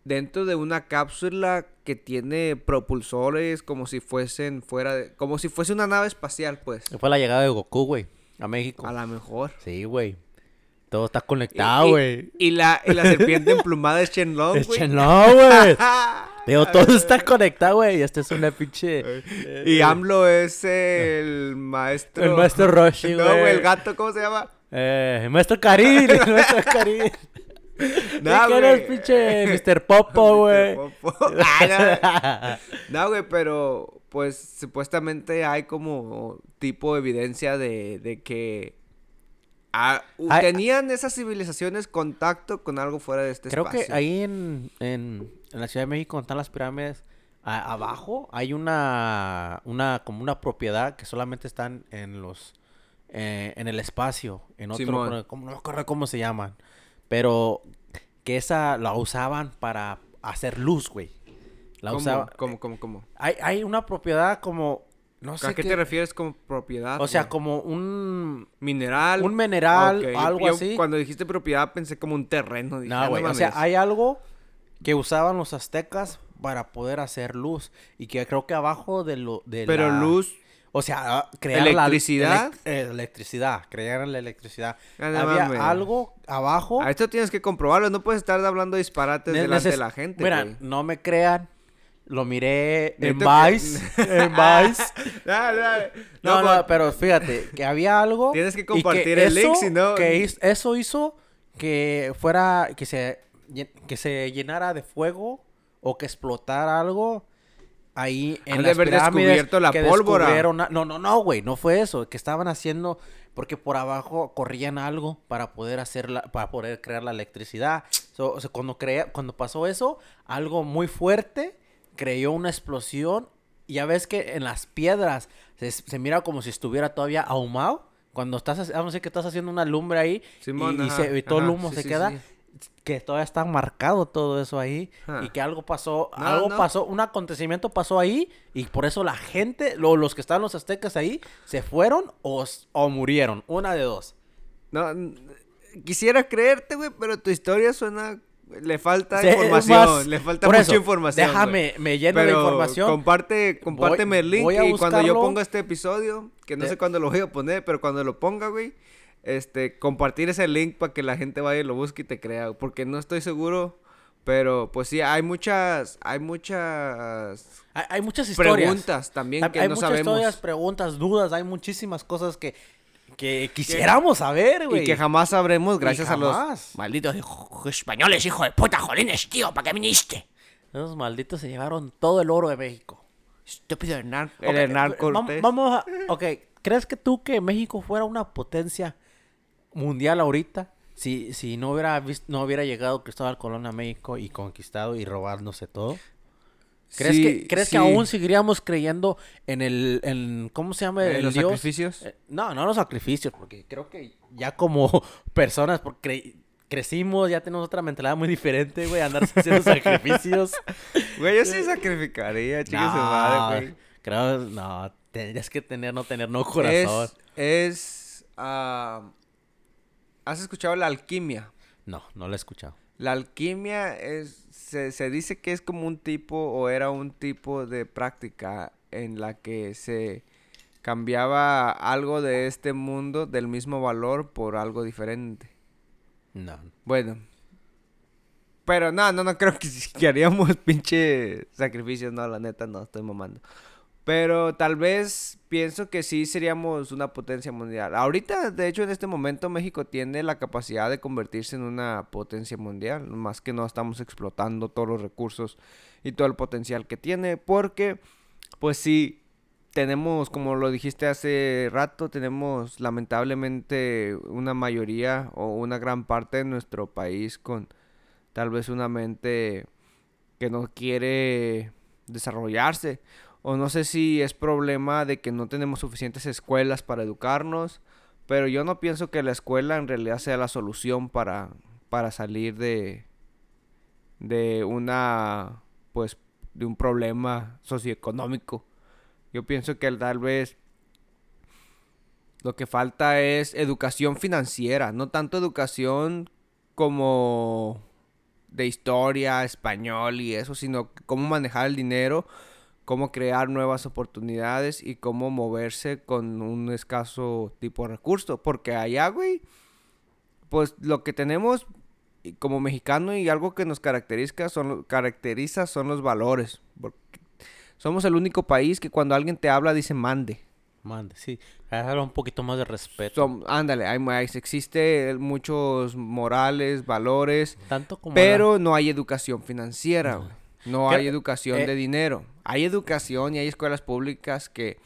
dentro de una cápsula que tiene propulsores como si fuesen fuera de, como si fuese una nave espacial, pues. Fue la llegada de Goku, güey, a México. A lo mejor. Sí, güey. Todo está conectado, y- güey. Y, la, y la serpiente emplumada es Shenlong, Es güey. Shenlong, güey. [laughs] Digo, todo está conectado, güey. Y este es una pinche... Y AMLO es el maestro. El maestro Roshi, [laughs] No, güey. güey, el gato, ¿cómo se llama? Eh, el maestro Karin, el maestro Karin. [laughs] Nah, ¿Y quién es güey. pinche Mr. Popo, güey? No. No, güey, pero pues supuestamente hay como tipo de evidencia de, de que ah, Hay- tenían esas civilizaciones contacto con algo fuera de este Creo espacio. que ahí en, en, en la Ciudad de México, donde están las pirámides, a- abajo hay una, una, como una propiedad que solamente están en los, eh, en el espacio, en otro, como- no me acuerdo cómo se llaman, pero que esa la usaban para hacer luz, güey. La ¿Cómo, usaban. ¿Cómo, cómo, cómo? Hay, hay una propiedad como, no sé ¿A qué te refieres como propiedad? O sea, güey? como un, Mineral. un mineral, algo yo así. Cuando dijiste propiedad pensé como un terreno. dije, ah, No, güey. O sea, hay algo que usaban los aztecas para poder hacer luz. Y que creo que abajo de lo... De Pero la- luz. O sea, ah, crear la- ¿Electricidad? elec- eh, electricidad. Crear la electricidad. Ah, no Había algo abajo. A esto tienes que comprobarlo. No puedes estar hablando disparates Ne- delante de la gente. Mira, güey. no me crean. Lo miré en Vice. [laughs] en Vice. [laughs] No, No, no, pero fíjate, que había algo. [laughs] Tienes que compartir el link, si no- Que eso hizo que fuera. Que se, que se llenara de fuego o que explotara algo ahí en Han de las haber pirámides. descubierto la que pólvora. No, no, no, güey, no fue eso. Que estaban haciendo. Porque por abajo corrían algo para poder hacer la, para poder crear la electricidad. So, o sea, cuando crea, cuando pasó eso, algo muy fuerte creó una explosión. Y ya ves que en las piedras se, se mira como si estuviera todavía ahumado. Cuando estás, vamos a decir que estás haciendo una lumbre ahí Simón, y, y ajá, se- y todo el humo sí, se sí, queda, sí. que todavía está marcado todo eso ahí Ah. y que algo pasó, No, algo no. pasó, un acontecimiento pasó ahí y por eso la gente, lo- los que estaban los aztecas ahí, se fueron o, o murieron, una de dos. No, quisiera creerte, güey, pero tu historia suena... Le falta Sí, información, más, le falta mucha eso, información. Déjame, me lleno de Pero información. Comparte, compárteme el link voy a y cuando yo ponga este episodio, que no De- sé cuándo lo voy a poner, pero cuando lo ponga, güey, este, compartir ese link para que la gente vaya y lo busque y te crea, porque no estoy seguro, pero pues sí, hay muchas, hay muchas Hay, hay muchas historias. preguntas también Hay, que hay no muchas sabemos historias, preguntas, dudas, hay muchísimas cosas que, que quisiéramos saber, güey. y que jamás sabremos gracias a jamás. los malditos hijo- españoles, hijo de puta, jolines, tío, ¿para qué viniste? Esos malditos se llevaron todo el oro de México. Estúpido Hernán, Ok, el Hernán vam- Cortés. Vamos a... Ok, ¿crees que tú que México fuera una potencia mundial ahorita? Si, si no hubiera vis- no hubiera llegado Cristóbal Colón a México y conquistado y robándose todo. ¿Crees, Sí, que, ¿crees sí. que aún seguiríamos creyendo en el... En, ¿Cómo se llama? ¿En el los dios? sacrificios? Eh, no, no los sacrificios, porque creo que ya como [laughs] personas, porque cre- crecimos, ya tenemos otra mentalidad muy diferente, güey, andar [laughs] haciendo sacrificios. Güey, yo sí sacrificaría, chicos, su madre, güey. Creo, no, tendrías que tener, no tener, no corazón. Es, es, ah, ¿has escuchado la alquimia? No, no lo he escuchado. La alquimia es, se, se dice que es como un tipo o era un tipo de práctica en la que se cambiaba algo de este mundo del mismo valor por algo diferente. No. Bueno. Pero no, no, no creo que, [laughs] que haríamos pinche sacrificios, no, la neta, no, estoy mamando. Pero tal vez pienso que sí seríamos una potencia mundial. Ahorita, de hecho, en este momento México tiene la capacidad de convertirse en una potencia mundial. Más que no estamos explotando todos los recursos y todo el potencial que tiene. Porque, pues sí, tenemos, como lo dijiste hace rato, tenemos lamentablemente una mayoría o una gran parte de nuestro país con tal vez una mente que no quiere desarrollarse o no sé si es problema de que no tenemos suficientes escuelas para educarnos, pero yo no pienso que la escuela en realidad sea la solución para, para salir de, de una, pues, de un problema socioeconómico. Yo pienso que tal vez lo que falta es educación financiera, no tanto educación como de historia, español y eso, sino cómo manejar el dinero cómo crear nuevas oportunidades y cómo moverse con un escaso tipo de recurso. Porque allá, güey, pues lo que tenemos como mexicano y algo que nos caracteriza son, caracteriza son los valores. somos el único país que cuando alguien te habla dice mande. Mande, sí. Habla un poquito más de respeto. ándale, hay, existe muchos morales, valores, Tanto como pero no hay educación financiera. No. No hay educación de eh, dinero. Hay educación y hay escuelas públicas que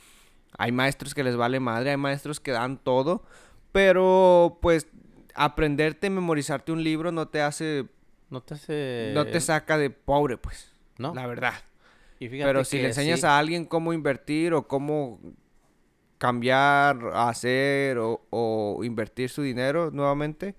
hay maestros que les vale madre, hay maestros que dan todo, pero pues aprenderte, memorizarte un libro no te hace... No te hace... No te saca de pobre, pues. ¿No? La verdad. pero si le enseñas a alguien cómo invertir o cómo cambiar, hacer o, o invertir su dinero nuevamente,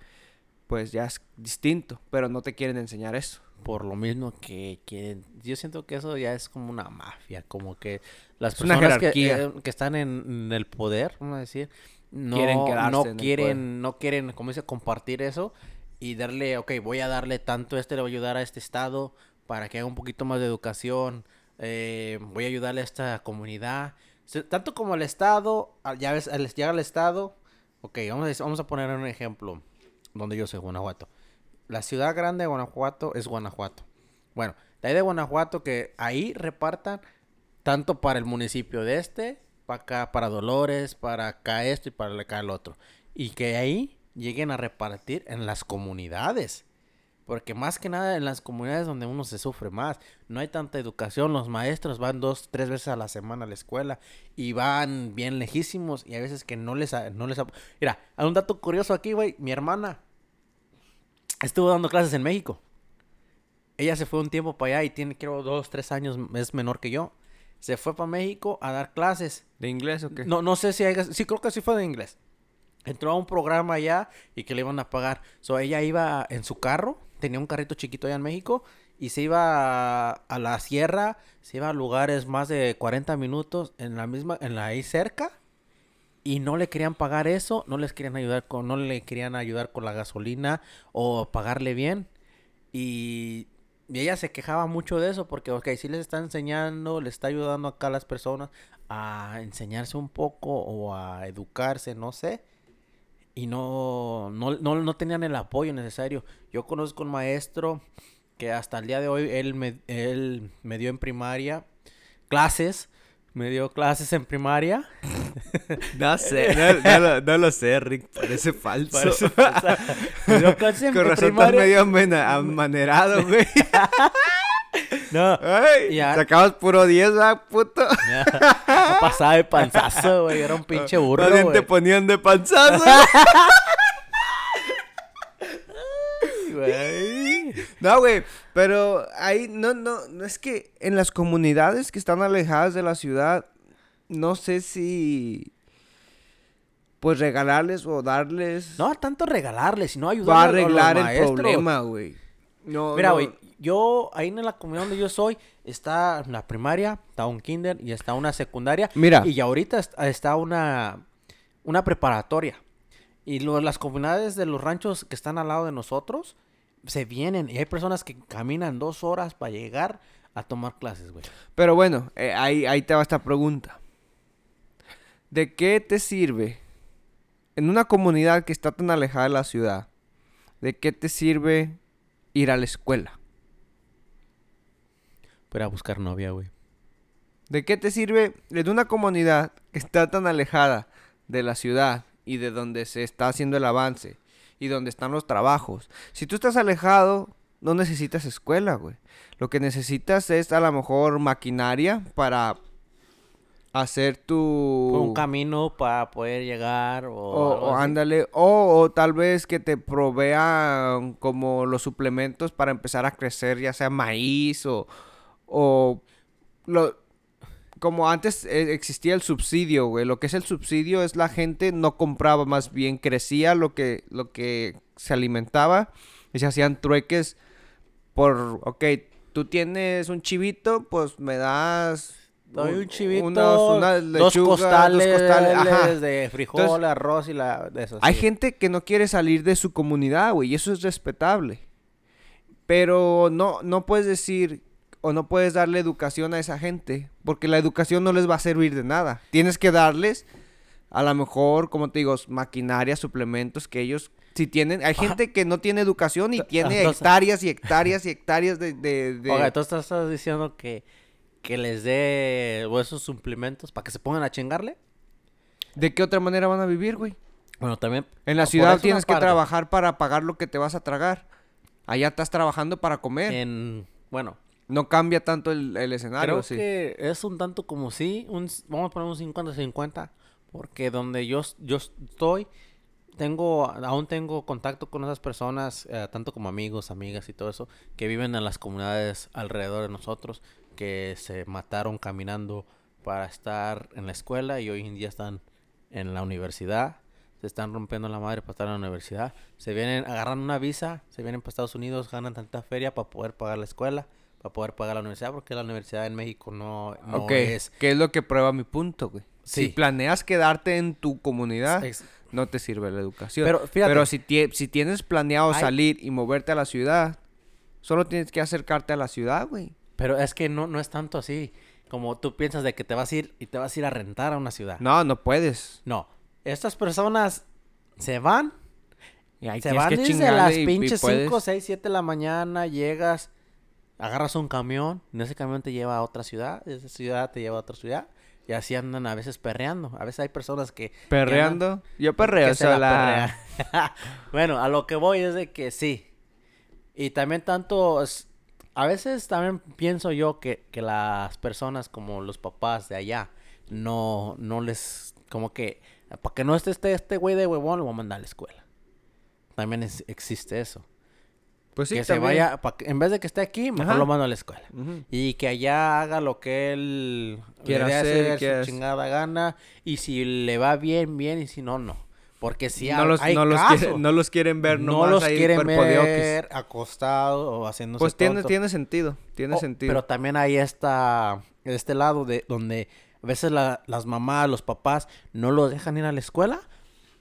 pues ya es distinto, pero no te quieren enseñar eso por lo mismo que quieren. Yo siento que eso ya es como una mafia, como que las personas que, eh, que, están en, el poder, vamos a decir, no quieren, no quieren, no quieren, como dice, compartir eso y darle, ok, voy a darle tanto, este le voy a ayudar a este estado para que haga un poquito más de educación, eh, voy a ayudarle a esta comunidad. Tanto como el estado, ya ves, llega estado, ok, vamos a, vamos a poner un ejemplo donde yo soy, Guanajuato la ciudad grande de Guanajuato es Guanajuato. Bueno, de ahí de Guanajuato que ahí repartan tanto para el municipio de este, para acá, para Dolores, para acá esto y para acá el otro. Y que ahí lleguen a repartir en las comunidades. Porque más que nada en las comunidades donde uno se sufre más, no hay tanta educación, los maestros van dos, tres veces a la semana a la escuela y van bien lejísimos y a veces que no les... No les Mira, hay un dato curioso aquí, güey, mi hermana estuvo dando clases en México. Ella se fue un tiempo para allá y tiene, creo, dos, tres años, es menor que yo. Se fue para México a dar clases. ¿De inglés o qué? No, no sé si hay... Sí, creo que sí fue de inglés. Entró a un programa allá y que le iban a pagar. So, ella iba en su carro, tenía un carrito chiquito allá en México y se iba a, la sierra, se iba a lugares más de 40 minutos en la misma, en la ahí cerca y no le querían pagar eso, no les querían ayudar con, no le querían ayudar con la gasolina o pagarle bien. Y, ella se quejaba mucho de eso porque, ok, sí les está enseñando, le está ayudando acá a las personas a enseñarse un poco o a educarse, no sé. Y no, no, no, no tenían el apoyo necesario. Yo conozco un maestro que hasta el día de hoy él me, él me dio en primaria clases me dio clases en primaria. [laughs] No sé, [laughs] no, lo, sé, Rick, parece falso. Parece Me dio clases en, [laughs] Con razón primaria. medio amanerado, güey. No. Ay, ya. Sacabas puro 10, ¿verdad, puto? No pasaba de panzazo, güey. Era un pinche burro, güey. te ponían de panzazo. [laughs] No, güey, pero ahí no, no, no es que en las comunidades que están alejadas de la ciudad, no sé si pues regalarles o darles. No, tanto regalarles, sino ayudarles. Va a arreglar el problema, güey. No, Mira, güey, yo ahí en la comunidad donde yo soy está la primaria, está un kinder y está una secundaria. Mira. Y ahorita está una una preparatoria. Y las comunidades de los ranchos que están al lado de nosotros se vienen y hay personas que caminan dos horas para llegar a tomar clases, güey. Pero bueno, eh, ahí, ahí te va esta pregunta. ¿De qué te sirve en una comunidad que está tan alejada de la ciudad? ¿de qué te sirve ir a la escuela? Para buscar novia, güey. ¿De qué te sirve en una comunidad que está tan alejada de la ciudad y de donde se está haciendo el avance y donde están los trabajos? Si tú estás alejado, no necesitas escuela, güey. Lo que necesitas es a lo mejor maquinaria para hacer tu... Un camino para poder llegar o... O, o ándale, o, o tal vez que te provean como los suplementos para empezar a crecer, ya sea maíz o, o lo, como antes eh, existía el subsidio, güey. Lo que es el subsidio es la gente no compraba, más bien crecía lo que, lo que se alimentaba y se hacían trueques por, ok, tú tienes un chivito, pues me das... Doy un chivito, unos- dos costales, costales, ajá. de frijol, Entonces, arroz y la, de eso. Hay sí. gente que no quiere salir de su comunidad, güey, y eso es respetable. Pero no, no puedes decir o no puedes darle educación a esa gente, porque la educación no les va a servir de nada. Tienes que darles, a lo mejor, como te digo, maquinaria, suplementos que ellos, si tienen, hay gente que no tiene educación y tiene entonces- hectáreas y hectáreas y hectáreas de... de, de- Oiga, tú estás, diciendo que, que les dé esos suplementos para que se pongan a chingarle. ¿De qué otra manera van a vivir, güey? Bueno, también. En la ciudad tienes que trabajar para pagar lo que te vas a tragar. Allá estás trabajando para comer. En, bueno, No cambia tanto el, el escenario, creo sí. que es un tanto como sí, un, vamos a poner un 50-50, porque donde yo, yo estoy, tengo, aún tengo contacto con esas personas, eh, tanto como amigos, amigas y todo eso, que viven en las comunidades alrededor de nosotros, que se mataron caminando para estar en la escuela y hoy en día están en la universidad. Se están rompiendo la madre para estar en la universidad. Se vienen, agarran una visa, se vienen para Estados Unidos, ganan tanta feria para poder pagar la escuela, para poder pagar la universidad, porque la universidad en México no, no ok, es... que es lo que prueba mi punto, güey. Si planeas quedarte en tu comunidad, no te sirve la educación. Pero, fíjate. Pero si, si tienes planeado Hay- salir y moverte a la ciudad, solo tienes que acercarte a la ciudad, güey. Pero es que no, no es tanto así. Como tú piensas de que te vas a ir y te vas a ir a rentar a una ciudad. No, no puedes. No. Estas personas se van, Y se van que desde las y- pinches puedes- 5, 6, 7 de la mañana, llegas, agarras un camión, en ese camión te lleva a otra ciudad, de esa ciudad te lleva a otra ciudad, y así andan a veces perreando. A veces hay personas que... que andan- Perreando. Yo perreo que se la perrea. [laughs] bueno, a lo que voy es de que sí. Y también tanto, es- a veces también pienso yo que, que las personas como los papás de allá no, no les, como que, para que no esté este, este güey de huevón, lo voy a mandar a la escuela. También es- existe eso. Pues sí, que se vaya, pa en vez de que esté aquí, mejor Ajá. lo mando a la escuela. Y que allá haga lo que él Quiera hacer, su chingada gana. Y si le va bien, bien. Y si no, no. Porque si no, hay, los, hay no, los casos, quiere- no los quieren ver no los ahí quieren ver acostados o haciéndose Pues tiene, tontos. tiene sentido, tiene Oh, sentido. Pero también hay esta, este lado de donde a veces la- las mamás, los papás no los dejan ir a la escuela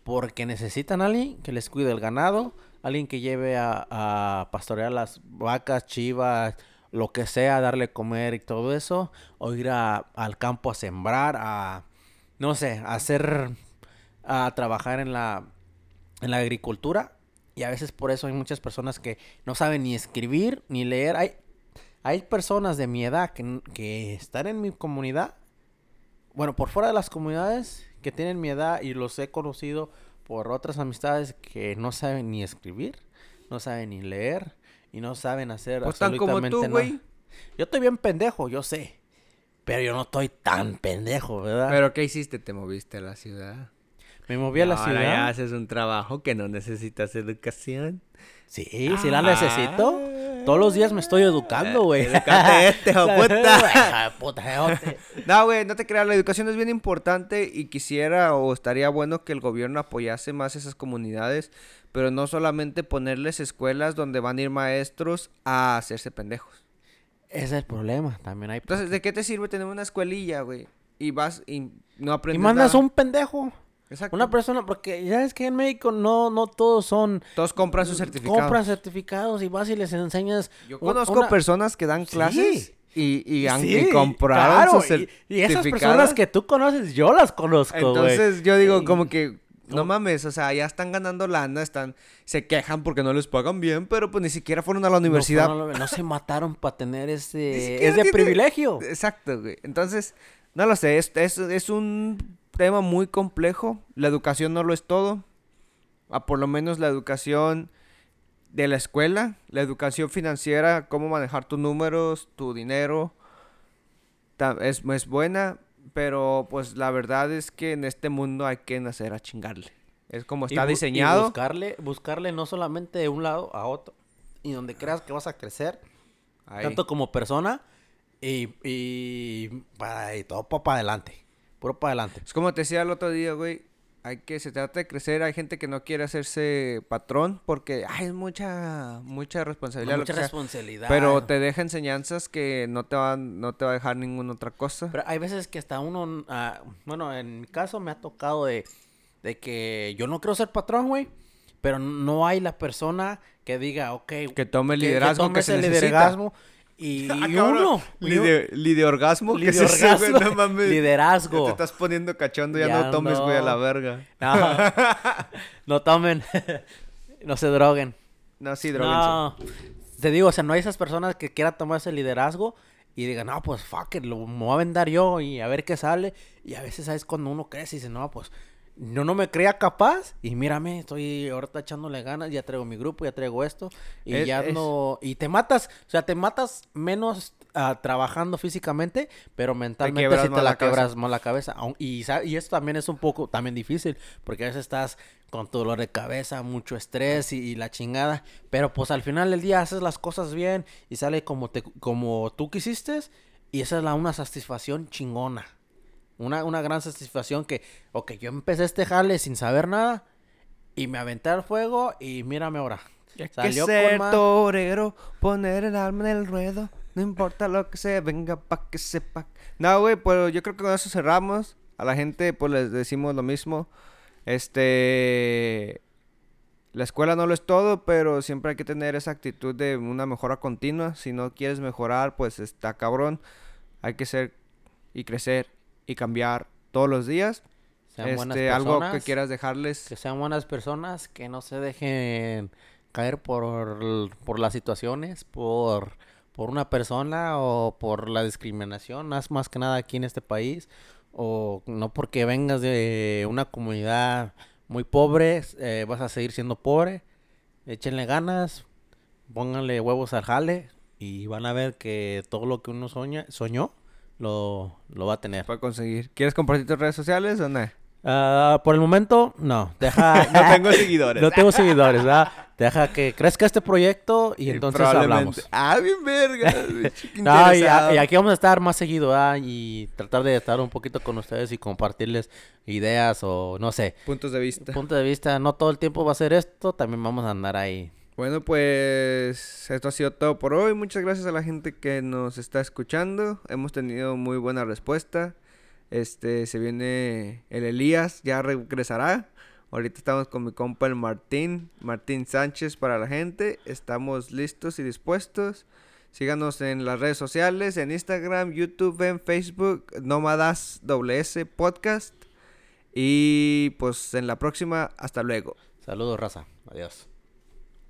porque necesitan a alguien que les cuide el ganado, alguien que lleve a, a pastorear las vacas, chivas, lo que sea, darle comer y todo eso, o ir a- al campo a sembrar, a, no sé, a hacer, a trabajar en la, en la agricultura. Y a veces por eso hay muchas personas que no saben ni escribir ni leer. Hay, hay personas de mi edad que, que están en mi comunidad, bueno, por fuera de las comunidades que tienen mi edad y los he conocido por otras amistades que no saben ni escribir, no saben ni leer y no saben hacer Pues tan como absolutamente tú, nada. güey. Yo estoy bien pendejo, yo sé. Pero yo no estoy tan pendejo, ¿verdad? ¿Pero qué hiciste? Te moviste a la ciudad. Me moví a la Ahora ciudad. ya haces un trabajo que no necesitas educación. Sí, sí la necesito. Ah. Todos los días me estoy educando, güey. Edúcate este, [laughs] [laughs] hijo de puta. Puta. No, güey, no te creas, la educación es bien importante y quisiera o estaría bueno que el gobierno apoyase más esas comunidades, pero no solamente ponerles escuelas donde van a ir maestros a hacerse pendejos. Ese es el problema. También hay. Entonces, ¿de qué te sirve tener una escuelilla, güey? Y vas y no y aprendes mandas nada. un pendejo. Exacto. Una persona, porque ya es que en México no, no todos son. Todos compran sus certificados. Compran certificados y vas y les enseñas. Yo conozco una- personas que dan clases Sí. y, y, han, Sí, y compraron claro, sus y- Y esas certificados. personas que tú conoces, yo las conozco. Entonces yo digo como que No mames, o sea, ya están ganando lana, están, se quejan porque no les pagan bien, pero pues ni siquiera fueron a la universidad. No, no se mataron para tener ese, [laughs] ese privilegio. Exacto, güey. Entonces, no lo sé, es, es, es un tema muy complejo. La educación no lo es todo. A por lo menos la educación de la escuela, la educación financiera, cómo manejar tus números, tu dinero, es, es buena, pero pues la verdad es que en este mundo hay que nacer a chingarle. Es como está diseñado. Y buscarle, buscarle no solamente de un lado a otro, y donde creas que vas a crecer, tanto como persona, y, y para y todo para adelante. Puro para adelante. Es como te decía el otro día, güey hay que, se trata de crecer, hay gente que no quiere hacerse patrón porque hay mucha, mucha responsabilidad. mucha responsabilidad. pero te deja enseñanzas que no te van, no te va a dejar ninguna otra cosa. Pero hay veces que hasta uno, ah, bueno, en mi caso me ha tocado de, de que yo no quiero ser patrón, güey, pero no hay la persona que diga, ok. Que tome el liderazgo que, se liderazgo y, [laughs] ah, uno. Lideorgasmo. Liderazgo. Liderazgo. te estás poniendo cachondo, ya, no tomes, güey, a la verga. No, [laughs] no tomen. [laughs] no se droguen. No, sí, droguen. No. Te digo, o sea, no hay esas personas que quieran tomar ese liderazgo y digan, no, pues fuck it, lo me voy a vender yo y a ver qué sale. Y a veces, ¿sabes? Cuando uno crece y dice, no, pues yo no me creía capaz y mírame, estoy ahorita echándole ganas, ya traigo mi grupo, ya traigo esto y ya no y te matas, o sea, te matas menos uh, trabajando físicamente, pero mentalmente sí te la, quebras más la cabeza. Y, y esto también es un poco también difícil, porque a veces estás con tu dolor de cabeza, mucho estrés y, la chingada, pero pues al final del día haces las cosas bien y sale como te como tú quisiste y esa es la una satisfacción chingona. Una, una gran satisfacción que, ok, yo empecé este jale sin saber nada y me aventé al fuego y mírame ahora. Salió que ser torero, poner el alma en el ruedo, no importa lo que sea, venga pa' que sepa. No, güey, pues yo creo que con eso cerramos. A la gente, pues les decimos lo mismo. Este. La escuela no lo es todo, pero siempre hay que tener esa actitud de una mejora continua. Si no quieres mejorar, pues está cabrón. Hay que ser y crecer y cambiar todos los días. este, algo que quieras dejarles. Que sean buenas personas, que no se dejen caer por, por las situaciones, por, por una persona o por la discriminación, más, más que nada aquí en este país, o no porque vengas de una comunidad muy pobre, eh, vas a seguir siendo pobre. Échenle ganas, pónganle huevos al jale y van a ver que todo lo que uno soña, soñó lo, lo va a tener. Para conseguir. ¿Quieres compartir tus redes sociales o no? Ah, por el momento, no. Deja. [laughs] no tengo [laughs] seguidores. no tengo seguidores, ¿verdad? Deja que crezca este proyecto y entonces hablamos. Ah, bien verga. [laughs] no, y, aquí vamos a estar más seguido, ¿verdad? Y tratar de estar un poquito con ustedes y compartirles ideas o no sé. Puntos de vista. Puntos de vista. No todo el tiempo va a ser esto. También vamos a andar ahí bueno, pues esto ha sido todo por hoy. Muchas gracias a la gente que nos está escuchando. Hemos tenido muy buena respuesta. Este, se viene el Elías, ya regresará. Ahorita estamos con mi compa el Martín, Martín Sánchez para la gente. Estamos listos y dispuestos. Síganos en las redes sociales, en Instagram, YouTube, en Facebook, Nómadas WS Podcast. Y pues en la próxima, hasta luego. Saludos, raza. Adiós.